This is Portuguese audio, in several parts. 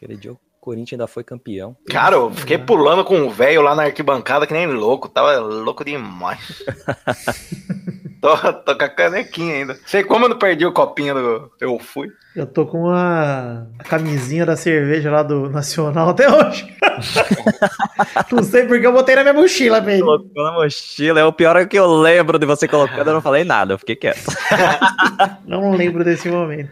Aquele dia o Corinthians ainda foi campeão. Cara, eu fiquei pulando com o velho lá na arquibancada que nem louco. Tava louco demais. tô, tô com a canequinha ainda. Sei como eu não perdi o copinho do Eu Fui. Eu tô com a, a camisinha da cerveja lá do Nacional até hoje. não sei porque eu botei na minha mochila, velho. Colocou na mochila. É o pior é que eu lembro de você colocando, eu não falei nada, eu fiquei quieto. não lembro desse momento.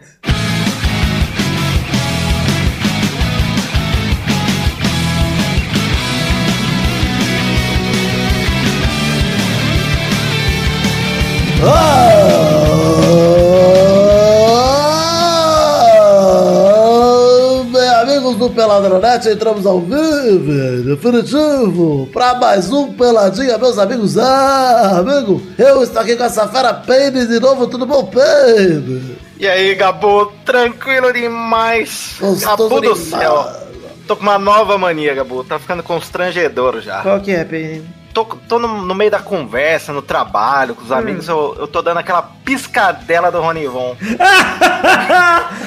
Oh, bem, amigos do Peladronete, entramos ao vivo, definitivo, para mais um Peladinha, meus amigos. Ah, amigo, eu estou aqui com essa fera Peide de novo, tudo bom, Peide? E aí, Gabu, tranquilo demais. Gostoso Gabu do demais. céu. Tô com uma nova mania, Gabu. Tá ficando constrangedor já. Qual que é, Peide? Tô, tô no, no meio da conversa, no trabalho, com os amigos, eu, eu tô dando aquela piscadela do Ronivon.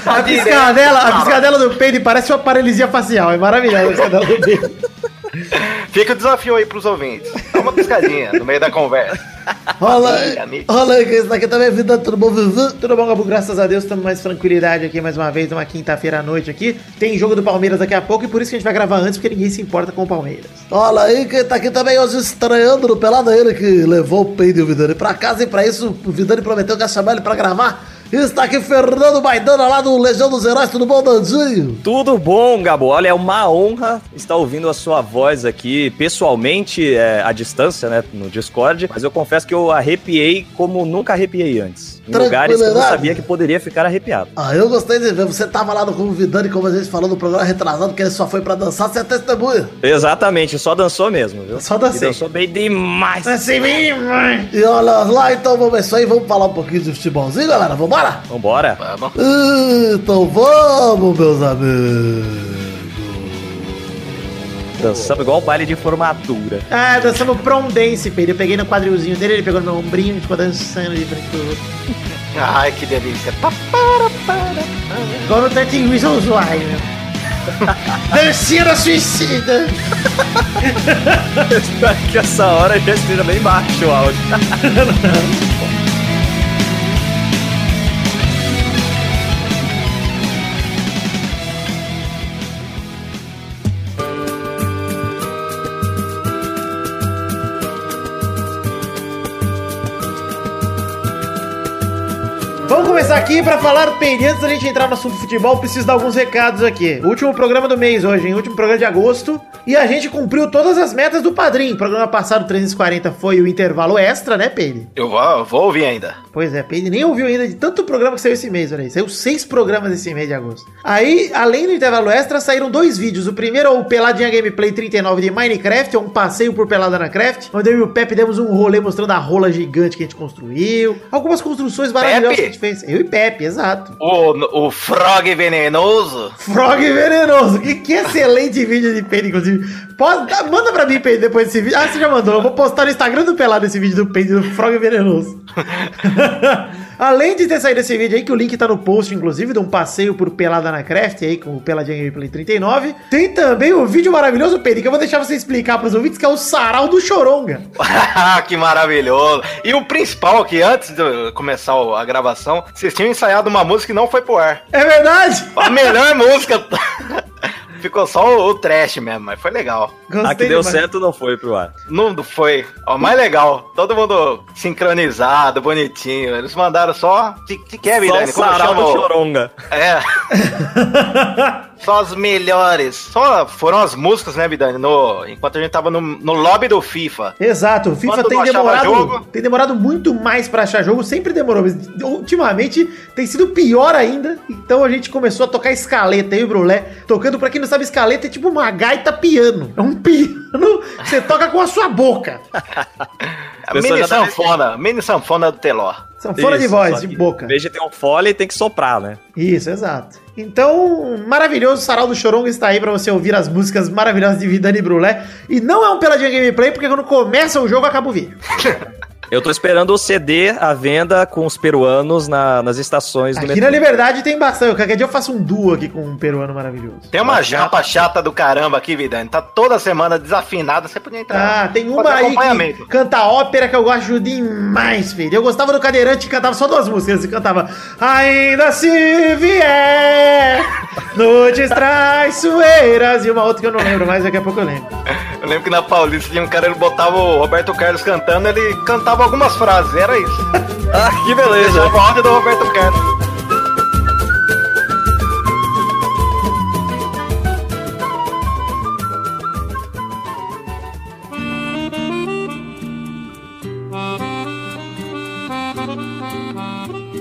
a piscadela, a piscadela do Peide parece uma paralisia facial, é maravilhosa a piscadela do Peide. Fica o desafio aí pros ouvintes. Dá uma piscadinha no meio da conversa. Rola rola aí, que isso daqui também é vida, tudo bom, Vivi? Tudo bom, Gabu? Graças a Deus, estamos mais tranquilidade aqui mais uma vez, uma quinta-feira à noite aqui. Tem jogo do Palmeiras daqui a pouco e por isso que a gente vai gravar antes, porque ninguém se importa com o Palmeiras. Olha aí, quem tá aqui também hoje estreando no Pelada, ele que levou o Peide e o Vidani pra casa e pra isso o Vidani prometeu que ia chamar ele pra gravar. Está aqui Fernando Maidana lá do Legião dos Heróis, tudo bom, Dandinho? Tudo bom, Gabo? Olha, é uma honra estar ouvindo a sua voz aqui pessoalmente, é, à distância, né, no Discord. Mas eu confesso que eu arrepiei como nunca arrepiei antes. Em lugares que eu não sabia que poderia ficar arrepiado. Ah, eu gostei de ver, você tava lá no com o Vidani, como a gente falou no programa retrasado, que ele só foi pra dançar, você é testemunha. Exatamente, só dançou mesmo, viu? Só dancei. E dançou bem demais. Assim mesmo, mãe. E olha lá, então vamos isso aí, vamos falar um pouquinho de futebolzinho, galera, vambora? Vambora. Vamos. Então vamos, meus amigos. Dançamos igual o baile de formatura. Ah, dançando prom dance, Peide. Eu peguei no quadrilzinho dele, ele pegou no meu ombrinho e ficou dançando de frente pro outro. Ai, que delícia. Igual no 13 Reasons Why, né? Dancinha da suicida. Espero que essa hora já esteja bem baixo o áudio. aqui pra falar, Peide, antes da gente entrar no assunto futebol, preciso dar alguns recados aqui. Último programa do mês hoje, hein? Último programa de agosto. E a gente cumpriu todas as metas do padrinho. Programa passado, 340, foi o intervalo extra, né, Peide? Eu vou, vou ouvir ainda. Pois é, Peide nem ouviu ainda de tanto programa que saiu esse mês, olha aí. Saiu seis programas esse mês de agosto. Aí, além do intervalo extra, saíram dois vídeos. O primeiro é o Peladinha Gameplay 39 de Minecraft, é um passeio por Pelada na Craft, onde eu e o Pepe demos um rolê mostrando a rola gigante que a gente construiu. Algumas construções maravilhosas Pepe? que a gente fez. Eu e Pepe, exato. O, o Frog venenoso. Frog venenoso. Que, que excelente vídeo de Peide, inclusive. Pode, dá- manda pra mim, Peide, depois desse vídeo. Ah, você já mandou. Eu vou postar no Instagram do Pelado esse vídeo do Peide, do Frog venenoso. Além de ter saído esse vídeo aí, que o link tá no post, inclusive, de um passeio por Pelada na Craft aí, com o Peladinha Gameplay 39. Tem também o vídeo maravilhoso, Peide, que eu vou deixar você explicar pros ouvintes, que é o Sarau do Choronga. que maravilhoso. E o principal, que antes de começar a gravação, vocês tinham ensaiado uma música que não foi pro ar. É verdade? A melhor música. Ficou só o, o trash mesmo, mas foi legal. A que deu demais. certo não foi pro ar. Não foi. Ó, mais legal. Todo mundo sincronizado, bonitinho. Eles mandaram só. De que, Só o Vidani? Como sarau chama? Choronga. É. Só as melhores. Só foram as músicas, né, Vidani? No, enquanto a gente tava no, no lobby do FIFA. Exato, o FIFA tem demorado, jogo? tem demorado muito mais pra achar jogo, sempre demorou, mas ultimamente tem sido pior ainda. Então a gente começou a tocar escaleta, e o Brulé, tocando pra quem não sabe, escaleta é tipo uma gaita piano. É um piano que você toca com a sua boca. A mini já sanfona. Mini sanfona do Teló. São fora de Isso, voz, de boca. Em vez de ter um fole, tem que soprar, né? Isso, exato. Então, maravilhoso, Sarau do Chorongo está aí pra você ouvir as músicas maravilhosas de Vidani Brulé. E não é um peladinha gameplay, porque quando começa o jogo acaba o vídeo. Eu tô esperando o CD à venda com os peruanos na- nas estações do Aqui na Liberdade tem bastante. Qualquer dia eu faço um duo aqui com um peruano maravilhoso. Tem uma japa chata do caramba aqui, Vidani. Tá toda semana desafinada, você podia entrar. Ah, tem uma aí que canta ópera que eu gosto demais, filho. Eu gostava do cadeirante que cantava só duas músicas. Ele cantava Ainda se vier Noites traiçoeiras E uma outra que eu não lembro mais, daqui a pouco eu lembro. Eu lembro que na Paulista tinha um cara, ele botava o Roberto Carlos cantando, ele cantava algumas frases, era isso. Ah, que beleza. Deixava o áudio do Roberto Carlos.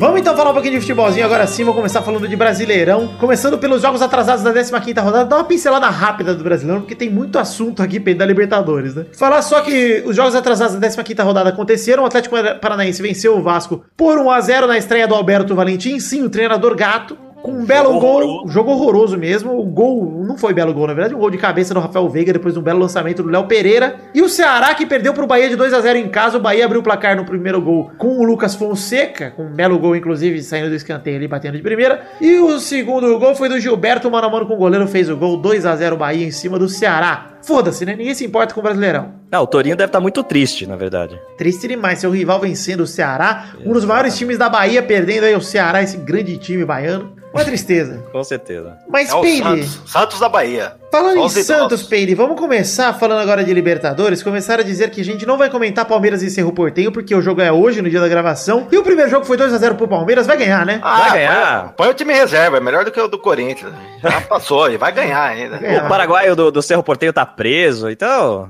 Vamos então falar um pouquinho de futebolzinho agora sim. Vou começar falando de Brasileirão. Começando pelos jogos atrasados da 15 rodada. Dá uma pincelada rápida do Brasileirão, porque tem muito assunto aqui da Libertadores, né? Falar só que os jogos atrasados da 15 rodada aconteceram. O Atlético Paranaense venceu o Vasco por 1x0 na estreia do Alberto Valentim. Sim, o treinador gato. Com um belo Jogo gol, horroroso. jogo horroroso mesmo. O gol não foi belo gol, na verdade, um gol de cabeça do Rafael Veiga depois de um belo lançamento do Léo Pereira. E o Ceará que perdeu pro Bahia de 2 a 0 em casa. O Bahia abriu o placar no primeiro gol com o Lucas Fonseca, com um belo gol, inclusive, saindo do escanteio ali, batendo de primeira. E o segundo gol foi do Gilberto, mano a mano com o goleiro, fez o gol 2 a 0 Bahia em cima do Ceará. Foda-se, né? Ninguém se importa com o Brasileirão. Não, o Torinho deve estar muito triste, na verdade. Triste demais, seu rival vencendo o Ceará, um dos maiores times da Bahia, perdendo aí o Ceará, esse grande time baiano. Uma tristeza. Com certeza. Mas, É o Peide, Santos. Santos da Bahia. Falando em. Santos, Peire, vamos começar falando agora de Libertadores. Começar a dizer que a gente não vai comentar Palmeiras e Cerro Portenho, porque o jogo é hoje, no dia da gravação. E o primeiro jogo foi 2x0 pro Palmeiras, vai ganhar, né? Ah, Vai ganhar. Põe, põe o time reserva, é melhor do que o do Corinthians. Já passou e vai ganhar ainda. É. O paraguaio do, do Cerro Porteio tá preso, então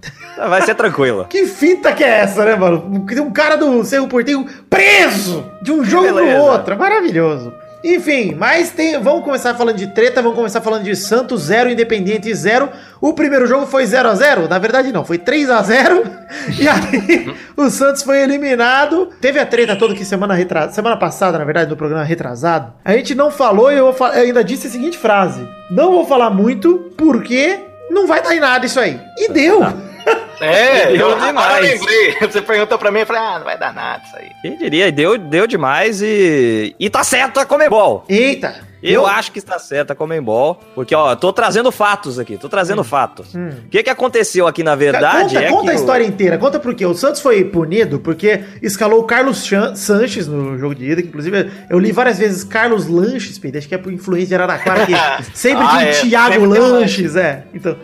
vai ser tranquilo. Que fita que é essa, né, mano? Tem um cara do Cerro Portenho preso de um jogo pro outro. É maravilhoso. Enfim, mas tem. Vamos começar falando de treta, vamos começar falando de Santos 0, Independiente 0. O primeiro jogo foi 0 a 0 Na verdade, não, foi 3 a 0 E aí, o Santos foi eliminado. Teve a treta toda que semana retrasada. Semana passada, na verdade, no programa retrasado. A gente não falou e eu, eu ainda disse a seguinte frase: Não vou falar muito, porque não vai dar em nada isso aí. E deu. É, Deu eu, demais. eu lembrei. Você perguntou pra mim, eu falei, ah, não vai dar nada isso aí. Quem diria? Deu, deu demais e. E tá certo a Comembol. Eita. Eu acho que está certo a Comembol. Porque, ó, tô trazendo fatos aqui, tô trazendo fatos. Hum. O que que aconteceu aqui, na verdade, conta é conta que a o- história inteira. Conta por quê. O Santos foi punido porque escalou o Carlos Chan- Sanches no jogo de ida. Que, inclusive, eu li várias vezes Carlos Lanches, Pedro. Acho que é por influência de Araraquara. Que sempre Ah, tem é, Thiago sempre tem Lanches, é. Então,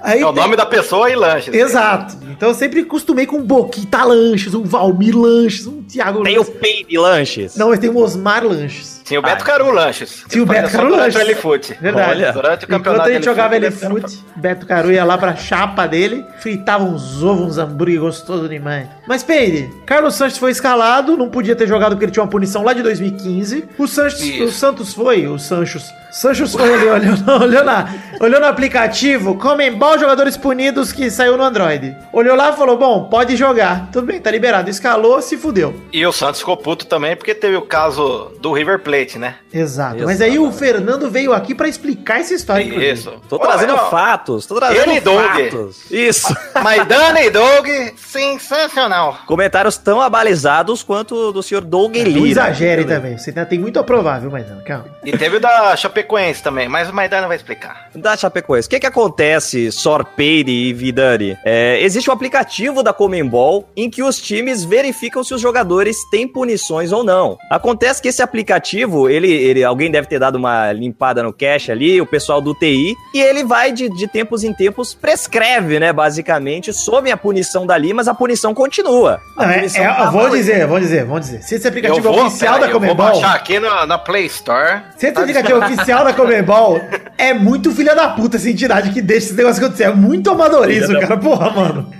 aí É o tem- nome da pessoa e lanche. Exato. Então eu sempre costumei com um Boquita Lanches, um Valmir Lanches, um Thiago Tem o Lanches. Peide Lanches. Não, mas tem o Osmar Lanches. Tinha o Beto Ah, Caru Lanches. Tinha o Beto Caru durante Lanches. L-Foot. Verdade. Olha. Durante o Enquanto campeonato a gente jogava ele L-Foot, ele fute, Beto Caru ia lá pra chapa dele, fritava uns ovos, uns hambúrguer gostoso demais. Mas Peide, Carlos Sanches foi escalado, não podia ter jogado porque ele tinha uma punição lá de 2015. O Sanches, Isso. o Santos foi, o Sanchos. Sanchos foi ali, olhou, olhou, na, olhou no aplicativo, Comembol jogadores punidos que saiu no Android. Olhou lá e falou: Bom, pode jogar. Tudo bem, tá liberado. Escalou, se fudeu. E o Santos ficou puto também porque teve o caso do River Plate, né? Exato. Mas aí o Fernando veio aqui pra explicar essa história. inclusive. Isso. Tô trazendo Olha, fatos, tô trazendo Ele e Doug. fatos. Isso. Maidana e Doug, sensacional. Comentários tão abalizados quanto o do senhor Doug Não Lira. exagere também. Você ainda tem muito a provar, viu, mas não, calma. E teve o da Chapecoense também, mas o Maidana vai explicar. da Chapecoense. O que que acontece, Sorpeire e Vidani? É, existe um aplicativo da Comembol em que os times verificam se os jogadores têm punições ou não. Acontece que esse aplicativo, ele, ele alguém deve ter dado uma limpada no cache ali, o pessoal do TI, e ele vai de, de tempos em tempos prescreve, né, basicamente, some a punição dali, mas a punição continua. A Não, é, punição é, tá eu vou dizer, vou dizer, vou dizer. Se esse aplicativo vou, é oficial peraí, da eu vou Comembol, baixar aqui na, na Play Store. se esse Tá aplicativo é oficial da Comembol, é muito filha da puta essa entidade que deixa esse negócio acontecer. É muito amadorismo, Filha da cara. Porra, mano.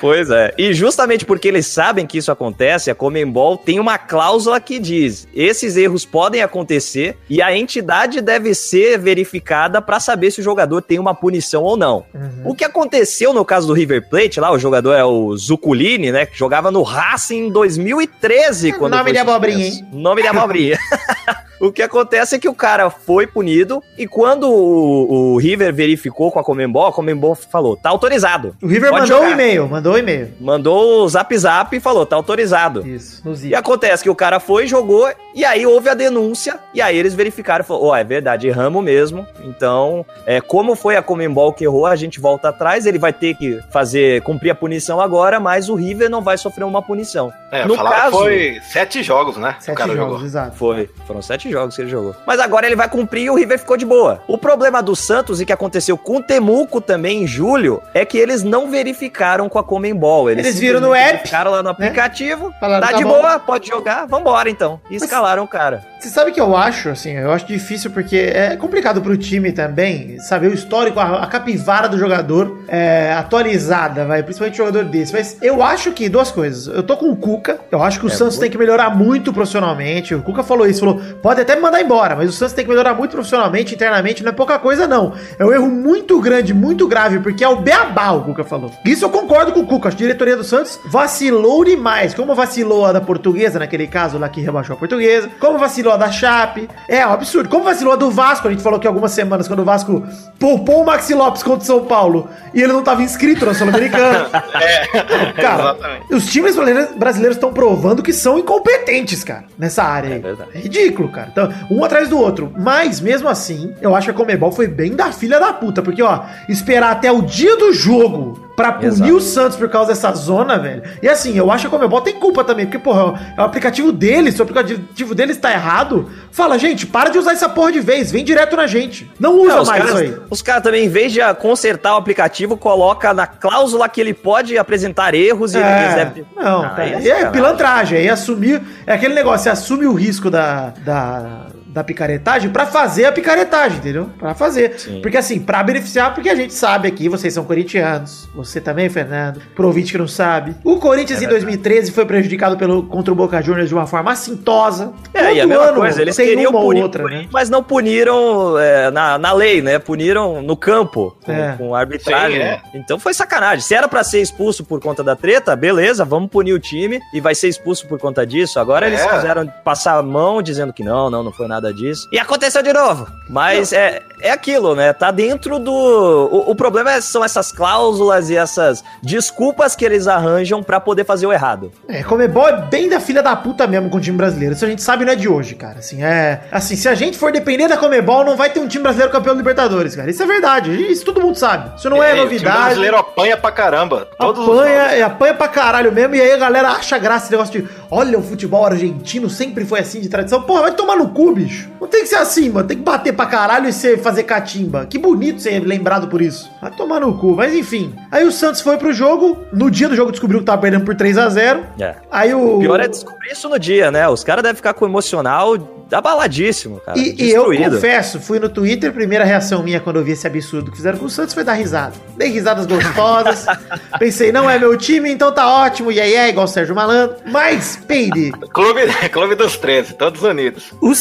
Pois é. E justamente porque eles sabem que isso acontece, a Comembol tem uma cláusula que diz: esses erros podem acontecer e a entidade deve ser verificada para saber se o jogador tem uma punição ou não. Uhum. O que aconteceu no caso do River Plate, lá o jogador é o Zuculini, né, que jogava no Racing em 2013 quando Nome de abobrinha, suspenso. Nome de abobrinha. O que acontece é que o cara foi punido e quando o, o River verificou com a Comembol, a Comembol falou, tá autorizado. O River mandou um jogar. e-mail, mandou um e-mail. Mandou o zap zap e falou, tá autorizado. Isso, no E acontece que o cara foi, jogou, e aí houve a denúncia, e aí eles verificaram e falaram, ó, é verdade, erramos mesmo. Então, é, como foi a Comembol que errou, a gente volta atrás, ele vai ter que fazer, cumprir a punição agora, mas o River não vai sofrer uma punição. É, no caso, foi sete jogos, né? Sete o cara jogos, jogou. exato. Foi, foram sete jogos que ele jogou. Mas agora ele vai cumprir e o River ficou de boa. O problema do Santos e que aconteceu com o Temuco também em julho é que eles não verificaram com a Comembol. Eles viram no app, Verificaram lá no aplicativo. Falaram, tá, tá de bom. boa, pode jogar, vambora então. E escalaram o cara. Você sabe que eu acho, assim, eu acho difícil porque é complicado pro time também saber o histórico, a, a capivara do jogador é, atualizada, vai, principalmente jogador desse. Mas eu acho que duas coisas. Eu tô com o Cuca, eu acho que o É, Santos tem que melhorar muito profissionalmente. O Cuca falou isso, falou, pode até me mandar embora, mas o Santos tem que melhorar muito profissionalmente, internamente, não é pouca coisa não. É um erro muito grande, muito grave, porque é o beabá, o Cuca falou. Isso eu concordo com o Cuca, a diretoria do Santos vacilou demais, como vacilou a da portuguesa, naquele caso lá que rebaixou a portuguesa, como vacilou a da Chape, é um absurdo, como vacilou a do Vasco, a gente falou que algumas semanas, quando o Vasco poupou o Maxi Lopes contra o São Paulo, e ele não tava inscrito na Sul-Americana. Cara, Exatamente. os times brasileiros- estão provando que são incompetentes, cara, nessa área aí. É verdade. É ridículo, cara. Então, um atrás do outro. Mas, mesmo assim, eu acho que a Comebol foi bem da filha da puta. Porque, ó, esperar até o dia do jogo pra punir Exato. o Santos por causa dessa zona, velho. E assim, eu acho que a Comebol tem culpa também. Porque, porra, é o aplicativo deles. Se o aplicativo deles tá errado, fala, gente, para de usar essa porra de vez. Vem direto na gente. Não usa Não, os mais caras, isso aí. os caras também, em vez de ah, consertar o aplicativo, coloca na cláusula que ele pode apresentar erros e eles É, devem... não, Ah, aí é, sacanagem. pilantragem, é assumir, é aquele negócio, você assume o risco da, da, da picaretagem pra fazer a picaretagem, entendeu? Pra fazer. Sim. Porque assim, pra beneficiar, porque a gente sabe aqui, vocês são corintianos, você também, Fernando, pro ouvinte que não sabe. O Corinthians É em 2013 foi prejudicado pelo, contra o Boca Juniors de uma forma assintosa. É, e a Todo mesma ano coisa, eles tem queriam uma ou punir, outra, né? Corinthians, mas não puniram é, na, na lei, né? Puniram no campo, com, É. com arbitragem. Sim, é. Então foi sacanagem. Se era pra ser expulso por conta da treta, beleza, vamos punir o time e vai ser expulso por conta disso. Agora eles É. quiseram passar a mão dizendo que não, não, não foi nada disso. E aconteceu de novo. Mas é, é aquilo, né? Tá dentro do. O, o problema é- são essas cláusulas e essas desculpas que eles arranjam pra poder fazer o errado. É, Comebol é bem da filha da puta mesmo com o time brasileiro. Isso a gente sabe não é de hoje, cara. Assim, é. Assim, se a gente for depender da Comebol, não vai ter um time brasileiro campeão da Libertadores, cara. Isso é verdade. Isso todo mundo sabe. Isso não é, o time novidade. brasileiro apanha pra caramba. Todos os apanha, é, apanha pra caralho mesmo, e aí a galera acha graça esse negócio de olha, o futebol argentino sempre foi assim de tradição. Porra, vai tomar no cu, bicho. Não tem que ser assim, mano. Tem que bater pra caralho e ser, fazer catimba. Que bonito ser lembrado por isso. Vai tomar no cu. Mas enfim. Aí o Santos foi pro jogo. No dia do jogo descobriu que tava perdendo por 3 a 0 É. Aí o. O pior é descobrir isso no dia, né? Os caras devem ficar com o emocional abaladíssimo, cara. E, e eu confesso, fui no Twitter, primeira reação minha quando eu vi esse absurdo que fizeram com o Santos foi dar risada. Dei risadas gostosas. Pensei, não é meu time, então tá ótimo. E aí é igual o Sérgio Malandro. Mas, Peide, Clube, clube dos 13, todos unidos. os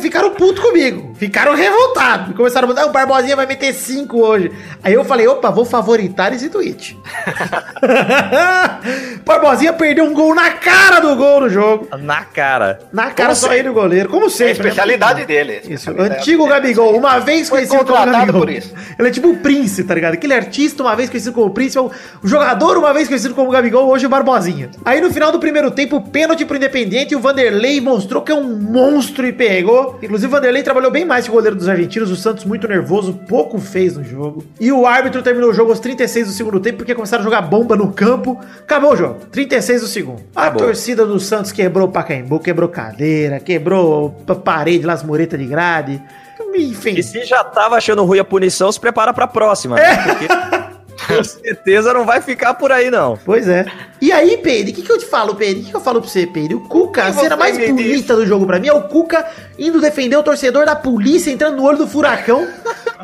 Ficaram putos comigo. Ficaram revoltados. Começaram a mandar, o Barbosinha vai meter 5 hoje. Aí eu falei, opa, vou favoritar esse tweet. Barbosinha perdeu um gol na cara do gol no jogo. Na cara. Na cara Como só sempre. ele o goleiro, como É a sempre. né? especialidade dele. Isso, Especialidade antigo dele. Gabigol, uma vez Foi conhecido como contratado Gabigol. por isso. Ele é tipo o príncipe, tá ligado? Aquele artista, uma vez conhecido como príncipe, o jogador, uma vez conhecido como Gabigol, hoje o Barbosinha. Aí no final do primeiro tempo, pênalti pro Independente, e o Vanderlei mostrou que é um monstro e pegou. Inclusive, o Vanderlei trabalhou bem mais que o goleiro dos argentinos, o Santos muito nervoso, pouco fez no jogo. E o árbitro terminou o jogo aos 36 do segundo tempo, porque começaram a jogar bomba no campo. Acabou o jogo, 36 do segundo. A Acabou. torcida do Santos quebrou o Pacaembu, quebrou cadeira, quebrou pa- parede lá, as muretas de grade. Enfim. E se já tava achando ruim a punição, se prepara pra próxima. né? Porque com certeza não vai ficar por aí, não. Pois é. E aí, Pedro, o que, que eu te falo, Pedro? O que, que eu falo pra você, Pedro? O Cuca, a cena mais bonita do jogo pra mim é o Cuca indo defender o torcedor da polícia, entrando no olho do furacão,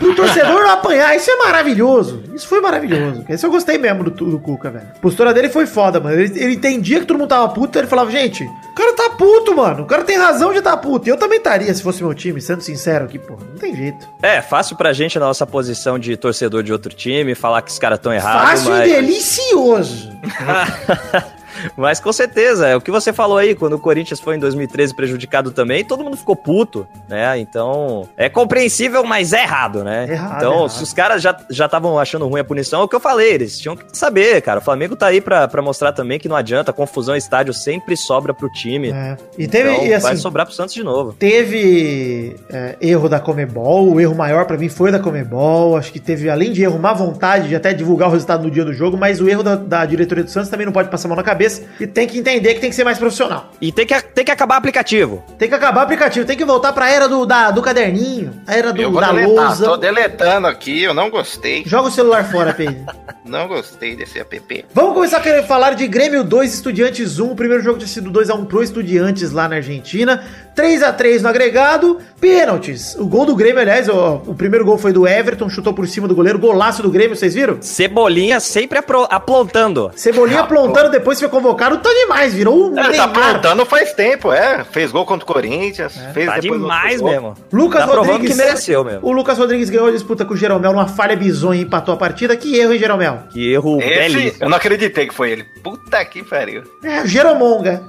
pro torcedor não apanhar. Isso é maravilhoso. Isso foi maravilhoso. Isso eu gostei mesmo do, do Cuca, velho. A postura dele foi foda, mano. Ele, ele entendia que todo mundo tava puto, ele falava, gente, o cara tá puto, mano. O cara tem razão de tá puto. E eu também estaria se fosse meu time, sendo sincero aqui, porra. Não tem jeito. É, fácil pra gente na nossa posição de torcedor de outro time, falar que os caras tão errados, Fácil mas... e delicioso. Mas com certeza, é o que você falou aí, quando o Corinthians foi em 2013 prejudicado também, todo mundo ficou puto, né? Então, é compreensível, mas é errado, né? Errado, então, errado. se os caras já estavam achando ruim a punição, é o que eu falei, eles tinham que saber, cara. O Flamengo tá aí pra, pra mostrar também que não adianta, confusão estádio sempre sobra pro time. É. E teve, então, e assim, vai sobrar pro Santos de novo. teve é, erro da Comebol, o erro maior pra mim foi da Comebol, acho que teve, além de erro, má vontade de até divulgar o resultado no dia do jogo, mas o erro da, da diretoria do Santos também não pode passar mão na cabeça e tem que entender que tem que ser mais profissional. E tem que, tem que acabar o aplicativo. Tem que acabar o aplicativo, tem que voltar pra era do, da, do caderninho, a era do, Eu vou da deletar, lousa. tô deletando aqui, eu não gostei. Joga o celular fora, Pedro. Não gostei desse app. Vamos começar a querer falar de Grêmio 2, Estudiantes 1. O primeiro jogo tinha sido 2x1 pro Estudiantes lá na Argentina. 3x3 no agregado. Pênaltis. O gol do Grêmio, aliás, ó, o primeiro gol foi do Everton, chutou por cima do goleiro. Golaço do Grêmio, vocês viram? Cebolinha sempre apro- aprontando. Cebolinha Ah, aprontando, depois foi convocado. Tá demais, virou um Ele tá aprontando faz tempo, é. Fez gol contra o Corinthians. fez Tá depois demais mesmo. Lucas tá Rodrigues. que mereceu mesmo. O Lucas Rodrigues ganhou a disputa com o Jeromel numa falha bizonha e empatou a partida. Que erro, hein, Jeromel? Que erro Esse, belíssimo. eu não acreditei que foi ele. Puta que pariu. É, Jeromonga.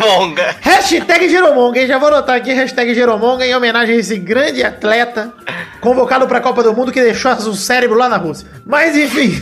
Monga. Hashtag Jeromonga, hein? Já vou anotar aqui, hashtag Jeromonga, em homenagem a esse grande atleta convocado para a Copa do Mundo que deixou o cérebro lá na Rússia. Mas enfim,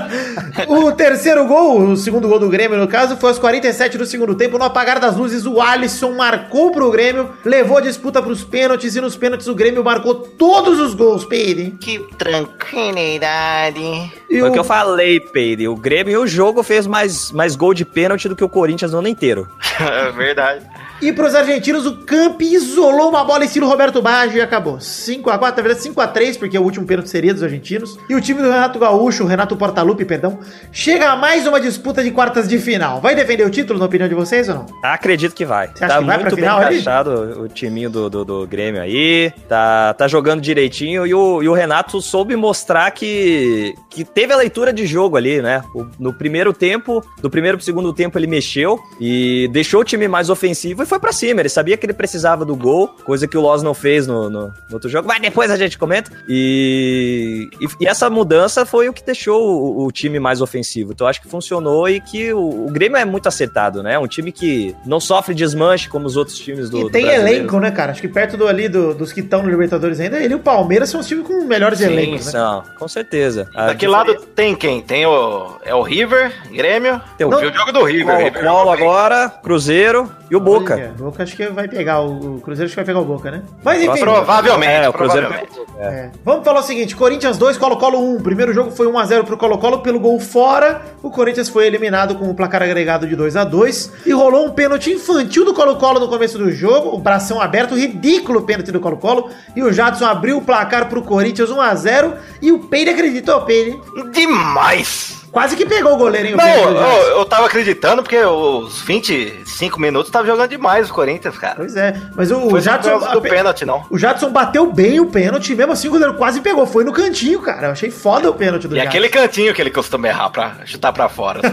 o terceiro gol, o segundo gol do Grêmio no caso, foi aos 47 do segundo tempo. No apagar das luzes, o Alisson marcou pro Grêmio, levou a disputa pros pênaltis e nos pênaltis o Grêmio marcou todos os gols, Peire. Que tranquilidade. E Foi o que eu falei, Peide. O Grêmio e o jogo fez mais, mais gol de pênalti do que o Corinthians no ano inteiro. É verdade. E pros argentinos, o Camp isolou uma bola estilo Roberto Baggio e acabou. 5x4, na verdade 5x3, porque o último pênalti seria dos argentinos. E o time do Renato Gaúcho, o Renato Portaluppi, perdão, chega a mais uma disputa de quartas de final. Vai defender o título, na opinião de vocês ou não? Acredito que vai. Você acha tá que vai muito bem final ali? encaixado o timinho do, do, do Grêmio aí. Tá, tá jogando direitinho e o, e o Renato soube mostrar que, que teve a leitura de jogo ali, né? O- no primeiro tempo, do primeiro pro segundo tempo ele mexeu e deixou o time mais ofensivo e foi pra cima. Ele sabia que ele precisava do gol, coisa que o Loz não fez no, no, no outro jogo. Mas depois a gente comenta. E, e, e essa mudança foi o que deixou o, o time mais ofensivo. Então eu acho que funcionou e que o, o Grêmio é muito acertado, né? É um time que não sofre desmanche como os outros times do e do tem brasileiro. elenco, né, cara? Acho que perto do, ali do- dos que estão no Libertadores ainda, ele e o Palmeiras são os times com melhores Sim, elencos, né? são, com certeza. A Daquele lado tem quem? Tem o. É o River, Grêmio. Tem o vi o jogo do River. Colo, River Colo jogou bem. agora, Cruzeiro e o Boca. O Boca acho que vai pegar, o, o Cruzeiro acho que vai pegar o Boca, né? Mas enfim... Provavelmente. É, o Cruzeiro provavelmente. É. Vamos falar o seguinte: Corinthians 2, Colo-Colo 1. O primeiro jogo foi 1x0 pro Colo-Colo pelo gol fora. O Corinthians foi eliminado com o placar agregado de 2x2. E rolou um pênalti infantil do Colo-Colo no começo do jogo. O bração aberto, ridículo pênalti do Colo-Colo. E o Jadson abriu o placar pro Corinthians 1x0. E o Peire acreditou, Peire. Demais! Quase que pegou o goleiro, Não, Jadson. eu, eu tava acreditando porque os 25 minutos tava jogando demais o Corinthians, cara. Pois é. Mas o, o Jadson. do pênalti, não. O Jadson bateu bem o pênalti, mesmo assim o goleiro quase pegou. Foi no cantinho, cara. Eu achei foda o pênalti do E Jadson. aquele cantinho que ele costuma errar pra chutar pra fora.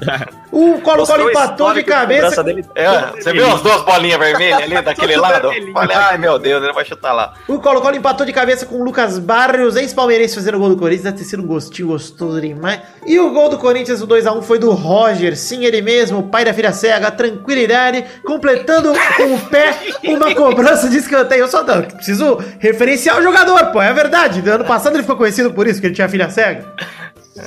O Colo-Colo empatou de cabeça. dele. É, você viu as duas bolinhas vermelhas ali daquele lado? vermelhinho. Falei, ai meu Deus, ele vai chutar lá. O Colo-Colo empatou de cabeça com o Lucas Barrios, ex-palmeirense, fazendo o gol do Corinthians. Deve ter sido um gostinho gostoso demais. E o gol do Corinthians, o 2x1, foi do Roger. Sim, ele mesmo, o pai da filha cega. Tranquilidade, completando com o pé uma cobrança de escanteio. Eu só não, preciso referenciar o jogador, pô. É verdade. No ano passado ele ficou conhecido por isso, que ele tinha filha cega.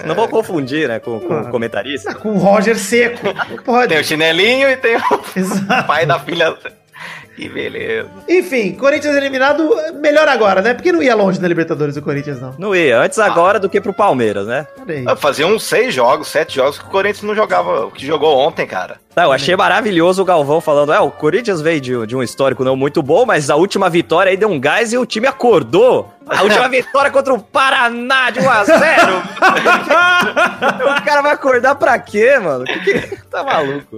Não vou confundir, né, com, com o comentarista. Com o Roger seco. Pode. Tem o chinelinho e tem o Exato. pai da filha. Que beleza. Enfim, Corinthians eliminado, melhor agora, né? Porque não ia longe na Libertadores o Corinthians, não. Não ia, antes agora do que pro Palmeiras, né? Ah, Fazia uns seis jogos, sete jogos que o Corinthians não jogava, o que jogou ontem, cara. Tá, eu achei maravilhoso o Galvão falando, é, o Corinthians veio de, de um histórico não muito bom, mas a última vitória aí deu um gás e o time acordou. A última vitória contra o Paraná de 1 a 0 O cara vai acordar pra quê, mano? Que que- Tá maluco.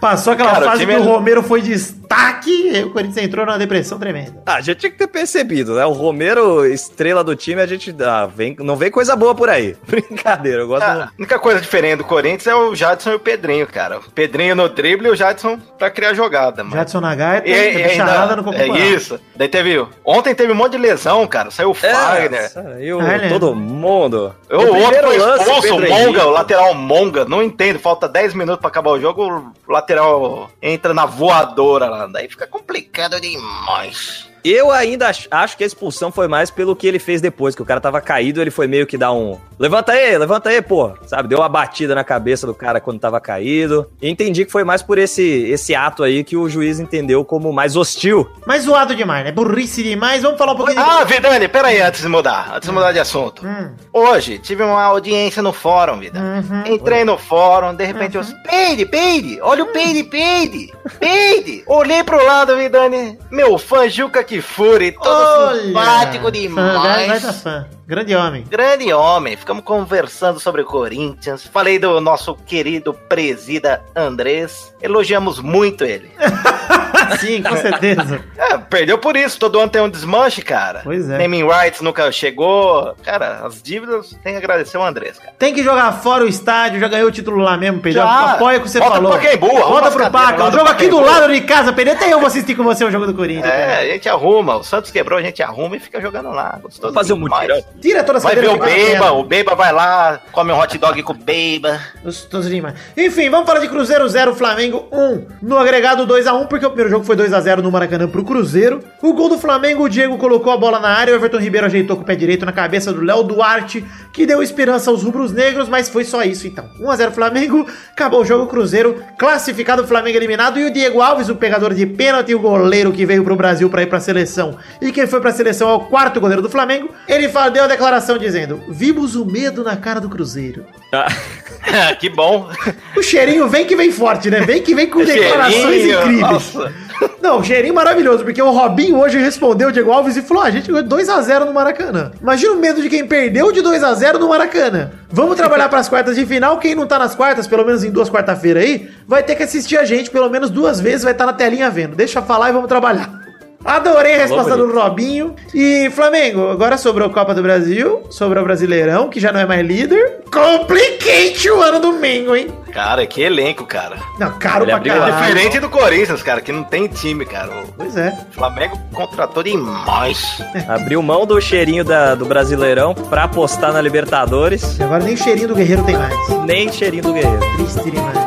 Passou aquela Cara, o fase que o é- Romero foi destaque o Corinthians entrou numa depressão tremenda. Ah, a gente tinha que ter percebido, né? O Romero, estrela do time, a gente ah, vem, não vem coisa boa por aí. Brincadeira, eu gosto Ah, a única coisa diferente do Corinthians é o Jadson e o Pedrinho, cara. O Pedrinho no drible e o Jadson pra criar jogada, mano. Jadson na gaita, E, e charada no ainda, é isso. Daí teve. Ontem teve um monte de lesão, cara. Saiu o Fagner. É, saiu Ah, todo mundo. O, No outro foi lance, expulso, o Monga, Henrique. o lateral Monga. Não entendo, falta 10 minutos pra acabar o jogo, o lateral entra na voadora lá. Daí fica complicado demais. Eu ainda ach- acho que a expulsão foi mais pelo que ele fez depois, que o cara tava caído, ele foi meio que dar um. Levanta aí, levanta aí, pô. Sabe? Deu uma batida na cabeça do cara quando tava caído. E entendi que foi mais por esse, esse ato aí que o juiz entendeu como mais hostil. Mas zoado demais, né? Burrice demais. Vamos falar um pouquinho Ah, Vidani, pera aí, antes de mudar, antes de mudar de assunto. Hum. Hoje tive uma audiência no fórum, vida. Uhum. Entrei no fórum, de repente eu. Peide, peide! Olha o peide, peide! Peide! Olhei pro lado, Vidani. Meu fã Juca Kifuri, todo simpático Fã, vai, vai demais. fã. Grande homem. Grande homem, ficamos conversando sobre o Corinthians. Falei do nosso querido presida Andrés. Elogiamos muito ele. Sim, com certeza. É, perdeu por isso. Todo ano tem um desmanche, cara. Pois é. Naming rights nunca chegou. Cara, as dívidas tem que agradecer o Andrés, cara. Tem que jogar fora o estádio, já ganhou o título lá mesmo, Pedro. Já. Apoia o que você Volta falou. pro Pacaembu, arruma Volta pro Paca. O jogo aqui do lado de casa, Pedro. Até eu vou assistir com você o jogo do Corinthians. É, cara. a gente arruma. O Santos quebrou, a gente arruma e fica jogando lá. Gostoso Vamos fazer um mutirão. Tira todas as Vai ver o tela. o Beiba vai lá, come um hot dog com o Beiba. Gostoso demais. Enfim, vamos falar de Cruzeiro 0, Flamengo 1. No agregado 2x1, porque o primeiro jogo foi 2x0 no Maracanã pro Cruzeiro. O gol do Flamengo, o Diego colocou a bola na área, o Everton Ribeiro ajeitou com o pé direito na cabeça do Léo Duarte, que deu esperança aos rubros-negros, mas foi só isso então. 1x0 Flamengo, acabou o jogo Cruzeiro, classificado o Flamengo eliminado, e o Diego Alves, o pegador de pênalti, o goleiro que veio pro Brasil pra ir pra seleção, e quem foi pra seleção é o quarto goleiro do Flamengo, ele deu a declaração dizendo, vimos o medo na cara do Cruzeiro. Ah, que bom. O cheirinho vem que vem forte, né? Vem que vem com declarações Cheirinho, incríveis. nossa. Não, o cheirinho maravilhoso, porque o Robinho hoje respondeu o Diego Alves e falou: ah, a gente ganhou 2x0 no Maracanã. Imagina o medo de quem perdeu de 2x0 no Maracanã. Vamos trabalhar pras quartas de final. Quem não tá nas quartas, pelo menos em duas quarta-feira aí, vai ter que assistir a gente pelo menos duas vezes, vai estar na telinha vendo. Deixa eu falar e vamos trabalhar. Adorei a resposta do Robinho. E Flamengo, agora sobrou a Copa do Brasil, sobrou o Brasileirão, que já não é mais líder. Complicate o ano do Mengo, hein? Cara, que elenco, cara. Não, caro Ele pra caralho. Diferente do Corinthians, cara, que não tem time, cara. O Pois é. Flamengo contratou demais. Abriu mão do cheirinho da- do Brasileirão pra apostar na Libertadores. E agora nem cheirinho do Guerreiro tem mais. Nem cheirinho do Guerreiro. Triste demais.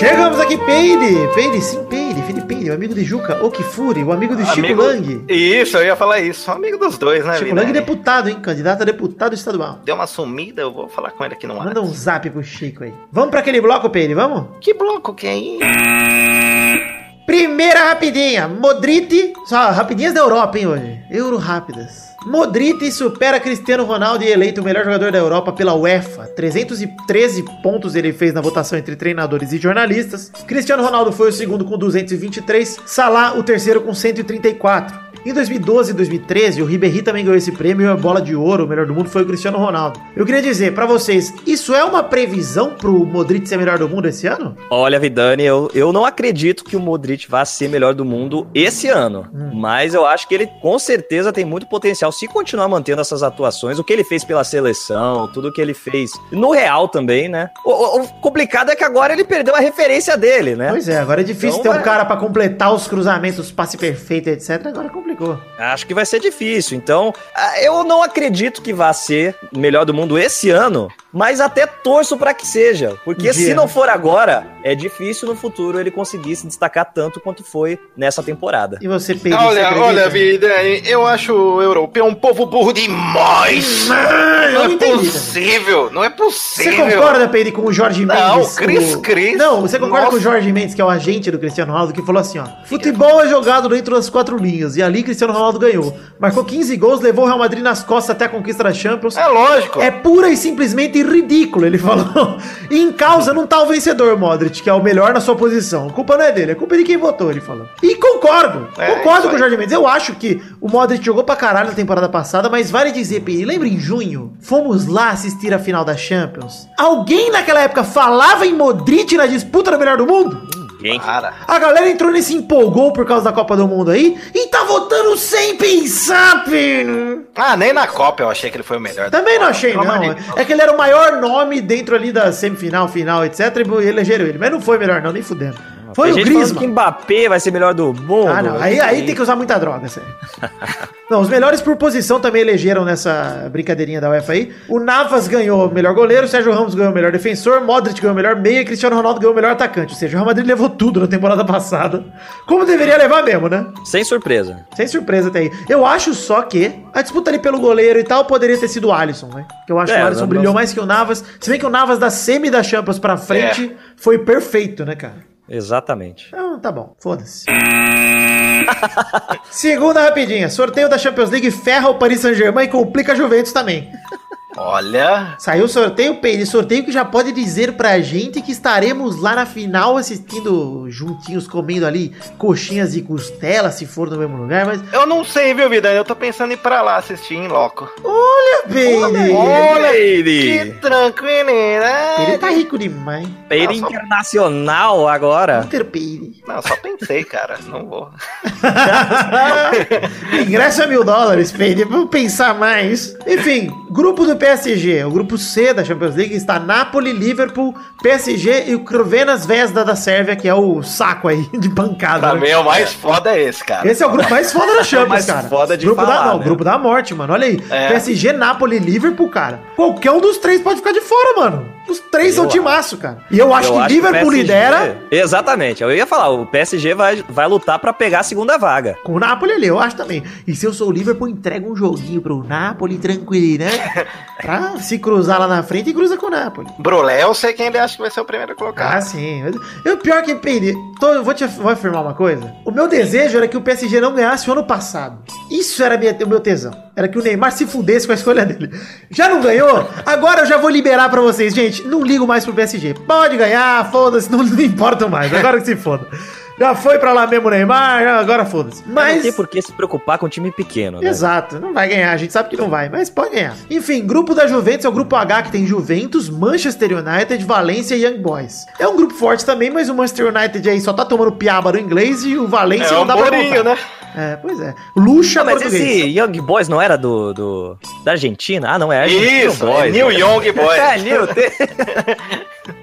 Chegamos aqui, Peide! Peide, sim, Peide, Felipe Peide, o amigo de Juca, Okifuri, o amigo de Chico Amigo- Lang. Isso, eu ia falar isso. Amigo dos dois, né, Chico? Lang deputado, hein? Candidato a deputado estadual. Deu uma sumida, eu vou falar com ele aqui no ar. Manda um zap pro Chico aí. Vamos pra aquele bloco, Peide, vamos? Que bloco que é isso? Primeira rapidinha, Modric, só rapidinhas da Europa, hein, hoje. Euro rápidas. Modric supera Cristiano Ronaldo e é eleito o melhor jogador da Europa pela UEFA. 313 pontos ele fez na votação entre treinadores e jornalistas. Cristiano Ronaldo foi o segundo com 223, Salah o terceiro com 134. Em 2012 e 2013, o Ribéry também ganhou esse prêmio e a bola de ouro, o melhor do mundo, foi o Cristiano Ronaldo. Eu queria dizer pra vocês, isso é uma previsão pro Modric ser melhor do mundo esse ano? Olha, Vidani, eu, eu não acredito que o Modric vá ser melhor do mundo esse ano. Mas eu acho que ele com certeza tem muito potencial. Se continuar mantendo essas atuações, o que ele fez pela seleção, tudo que ele fez no Real também, né? O, o- o complicado é que agora ele perdeu a referência dele, né? Pois é, agora é difícil Então, ter um é. cara pra completar os cruzamentos, passe perfeito, etc. Agora complicou. Acho que vai ser difícil. Então, ah, eu não acredito que vá ser melhor do mundo esse ano, mas até torço pra que seja. Porque Um se não né? for agora, é difícil no futuro ele conseguir se destacar tanto quanto foi nessa temporada. E você, Pedro, Olha, você olha, vida, eu acho o europeu um povo burro demais. não não é entendi possível, não é Você possível. concorda, Pedro, com o Jorge Não, Mendes? Cris o- Cris. Não, você concorda Nossa. com o Jorge Mendes, que é o agente do Cristiano Ronaldo, que falou assim, ó. Futebol é jogado dentro das quatro linhas, e ali Cristiano Ronaldo ganhou. Marcou 15 gols, levou o Real Madrid nas costas até a conquista da Champions. É lógico. É pura e simplesmente ridículo, ele falou. Em causa não tá o vencedor, Modric, que é o melhor na sua posição. A culpa não é dele, é culpa de quem votou, ele falou. E concordo, É, concordo com o. Jorge Mendes. Eu acho que o Modric jogou pra caralho na temporada passada, mas vale dizer, Piri, lembra em junho? Fomos lá assistir a final da Champions. Alguém naquela época falava em Modric na disputa do melhor do mundo? Para. A galera entrou nesse empolgou por causa da Copa do Mundo aí e tá votando sem pensar, Pino. Ah, nem na Copa eu achei que ele foi o melhor. Também não achei, não. Deus. É que ele era o maior nome dentro ali da semifinal, final, etc. E elegeram ele. Mas não foi melhor, não, nem fudendo. Foi Tem o falando que Griezmann. Mbappé vai ser melhor do mundo. Ah, não. Aí, aí tem que usar muita droga, sério. não, os melhores por posição também elegeram nessa brincadeirinha da UEFA aí. O Navas ganhou o melhor goleiro, o Sérgio Ramos ganhou o melhor defensor, Modric ganhou o melhor meia e Cristiano Ronaldo ganhou o melhor atacante. Ou seja, o Real Madrid levou tudo na temporada passada. Como deveria levar mesmo, né? Sem surpresa. Sem surpresa até aí. Eu acho só que a disputa ali pelo goleiro e tal poderia ter sido o Alisson, né? Que eu acho É, que o Alisson brilhou não- mais que o Navas. Se bem que o Navas da semi da Champions pra frente foi perfeito, né, cara? Exatamente. Então, tá bom, foda-se. Segunda rapidinha. Sorteio da Champions League ferra o Paris Saint-Germain e complica a Juventus também. Olha. Saiu o sorteio, Peide, sorteio que já pode dizer pra gente que estaremos lá na final assistindo juntinhos, comendo ali coxinhas e costela, se for no mesmo lugar, mas... Eu não sei, viu, vida? Eu tô pensando em ir pra lá assistir em loco. Olha, Peide! Olha, Peire. Que tranquilidade. Ele tá rico demais. Peire Não, só- internacional agora. Peter Peide. Não, só pensei, cara. Não vou. Ingresso é mil dólares, Peide. Vamos pensar mais. Enfim, grupo do PSG. O grupo C da Champions League está Napoli, Liverpool, PSG e o Crvenas Vesda da Sérvia, que é o saco aí de bancada. Pra né? mim, o mais foda é esse, cara. Esse é o grupo mais foda da Champions, mais cara. foda de grupo da, falar, não, né? grupo da morte, mano. Olha aí. É. PSG, Napoli, Liverpool, cara. Qualquer um dos três pode ficar de fora, mano. Os três são Eu timaço, cara. E eu acho Eu que acho Liverpool o PSG lidera Exatamente. Eu ia falar, o PSG vai, vai lutar pra pegar a segunda vaga. com o Napoli ali, eu acho também. E se eu sou o Liverpool, entrega um joguinho pro Napoli, tranquilo, né? pra se cruzar lá na frente e cruza com o Napoli. Brulé, eu sei quem ele acha que vai ser o primeiro a colocar. Ah, sim. Eu pior que perdi. Tô, eu vou te vou afirmar uma coisa. O meu desejo era que o PSG não ganhasse o ano passado. Isso era minha- o meu tesão. Era que o Neymar se fudesse com a escolha dele. Já não ganhou? Agora eu já vou liberar pra vocês, gente. Não ligo mais pro PSG. Pode ganhar, foda-se, não, não importa mais. Agora que se foda. Já foi pra lá mesmo o Neymar, agora foda-se. Mas... Não tem por que se preocupar com um time pequeno, né? Exato, não vai ganhar, a gente sabe que não vai, mas pode ganhar. Enfim, grupo da Juventus é o grupo H que tem Juventus, Manchester United, Valência e Young Boys. É um grupo forte também, mas o Manchester United aí só tá tomando piaba no inglês e o Valência É não um dá pra borinho, contar. né? É, pois é. Luxa Não, mas português. esse Young Boys não era do, do da Argentina? Ah, não, é Argentina Isso, é New né? Young Boys. É, New.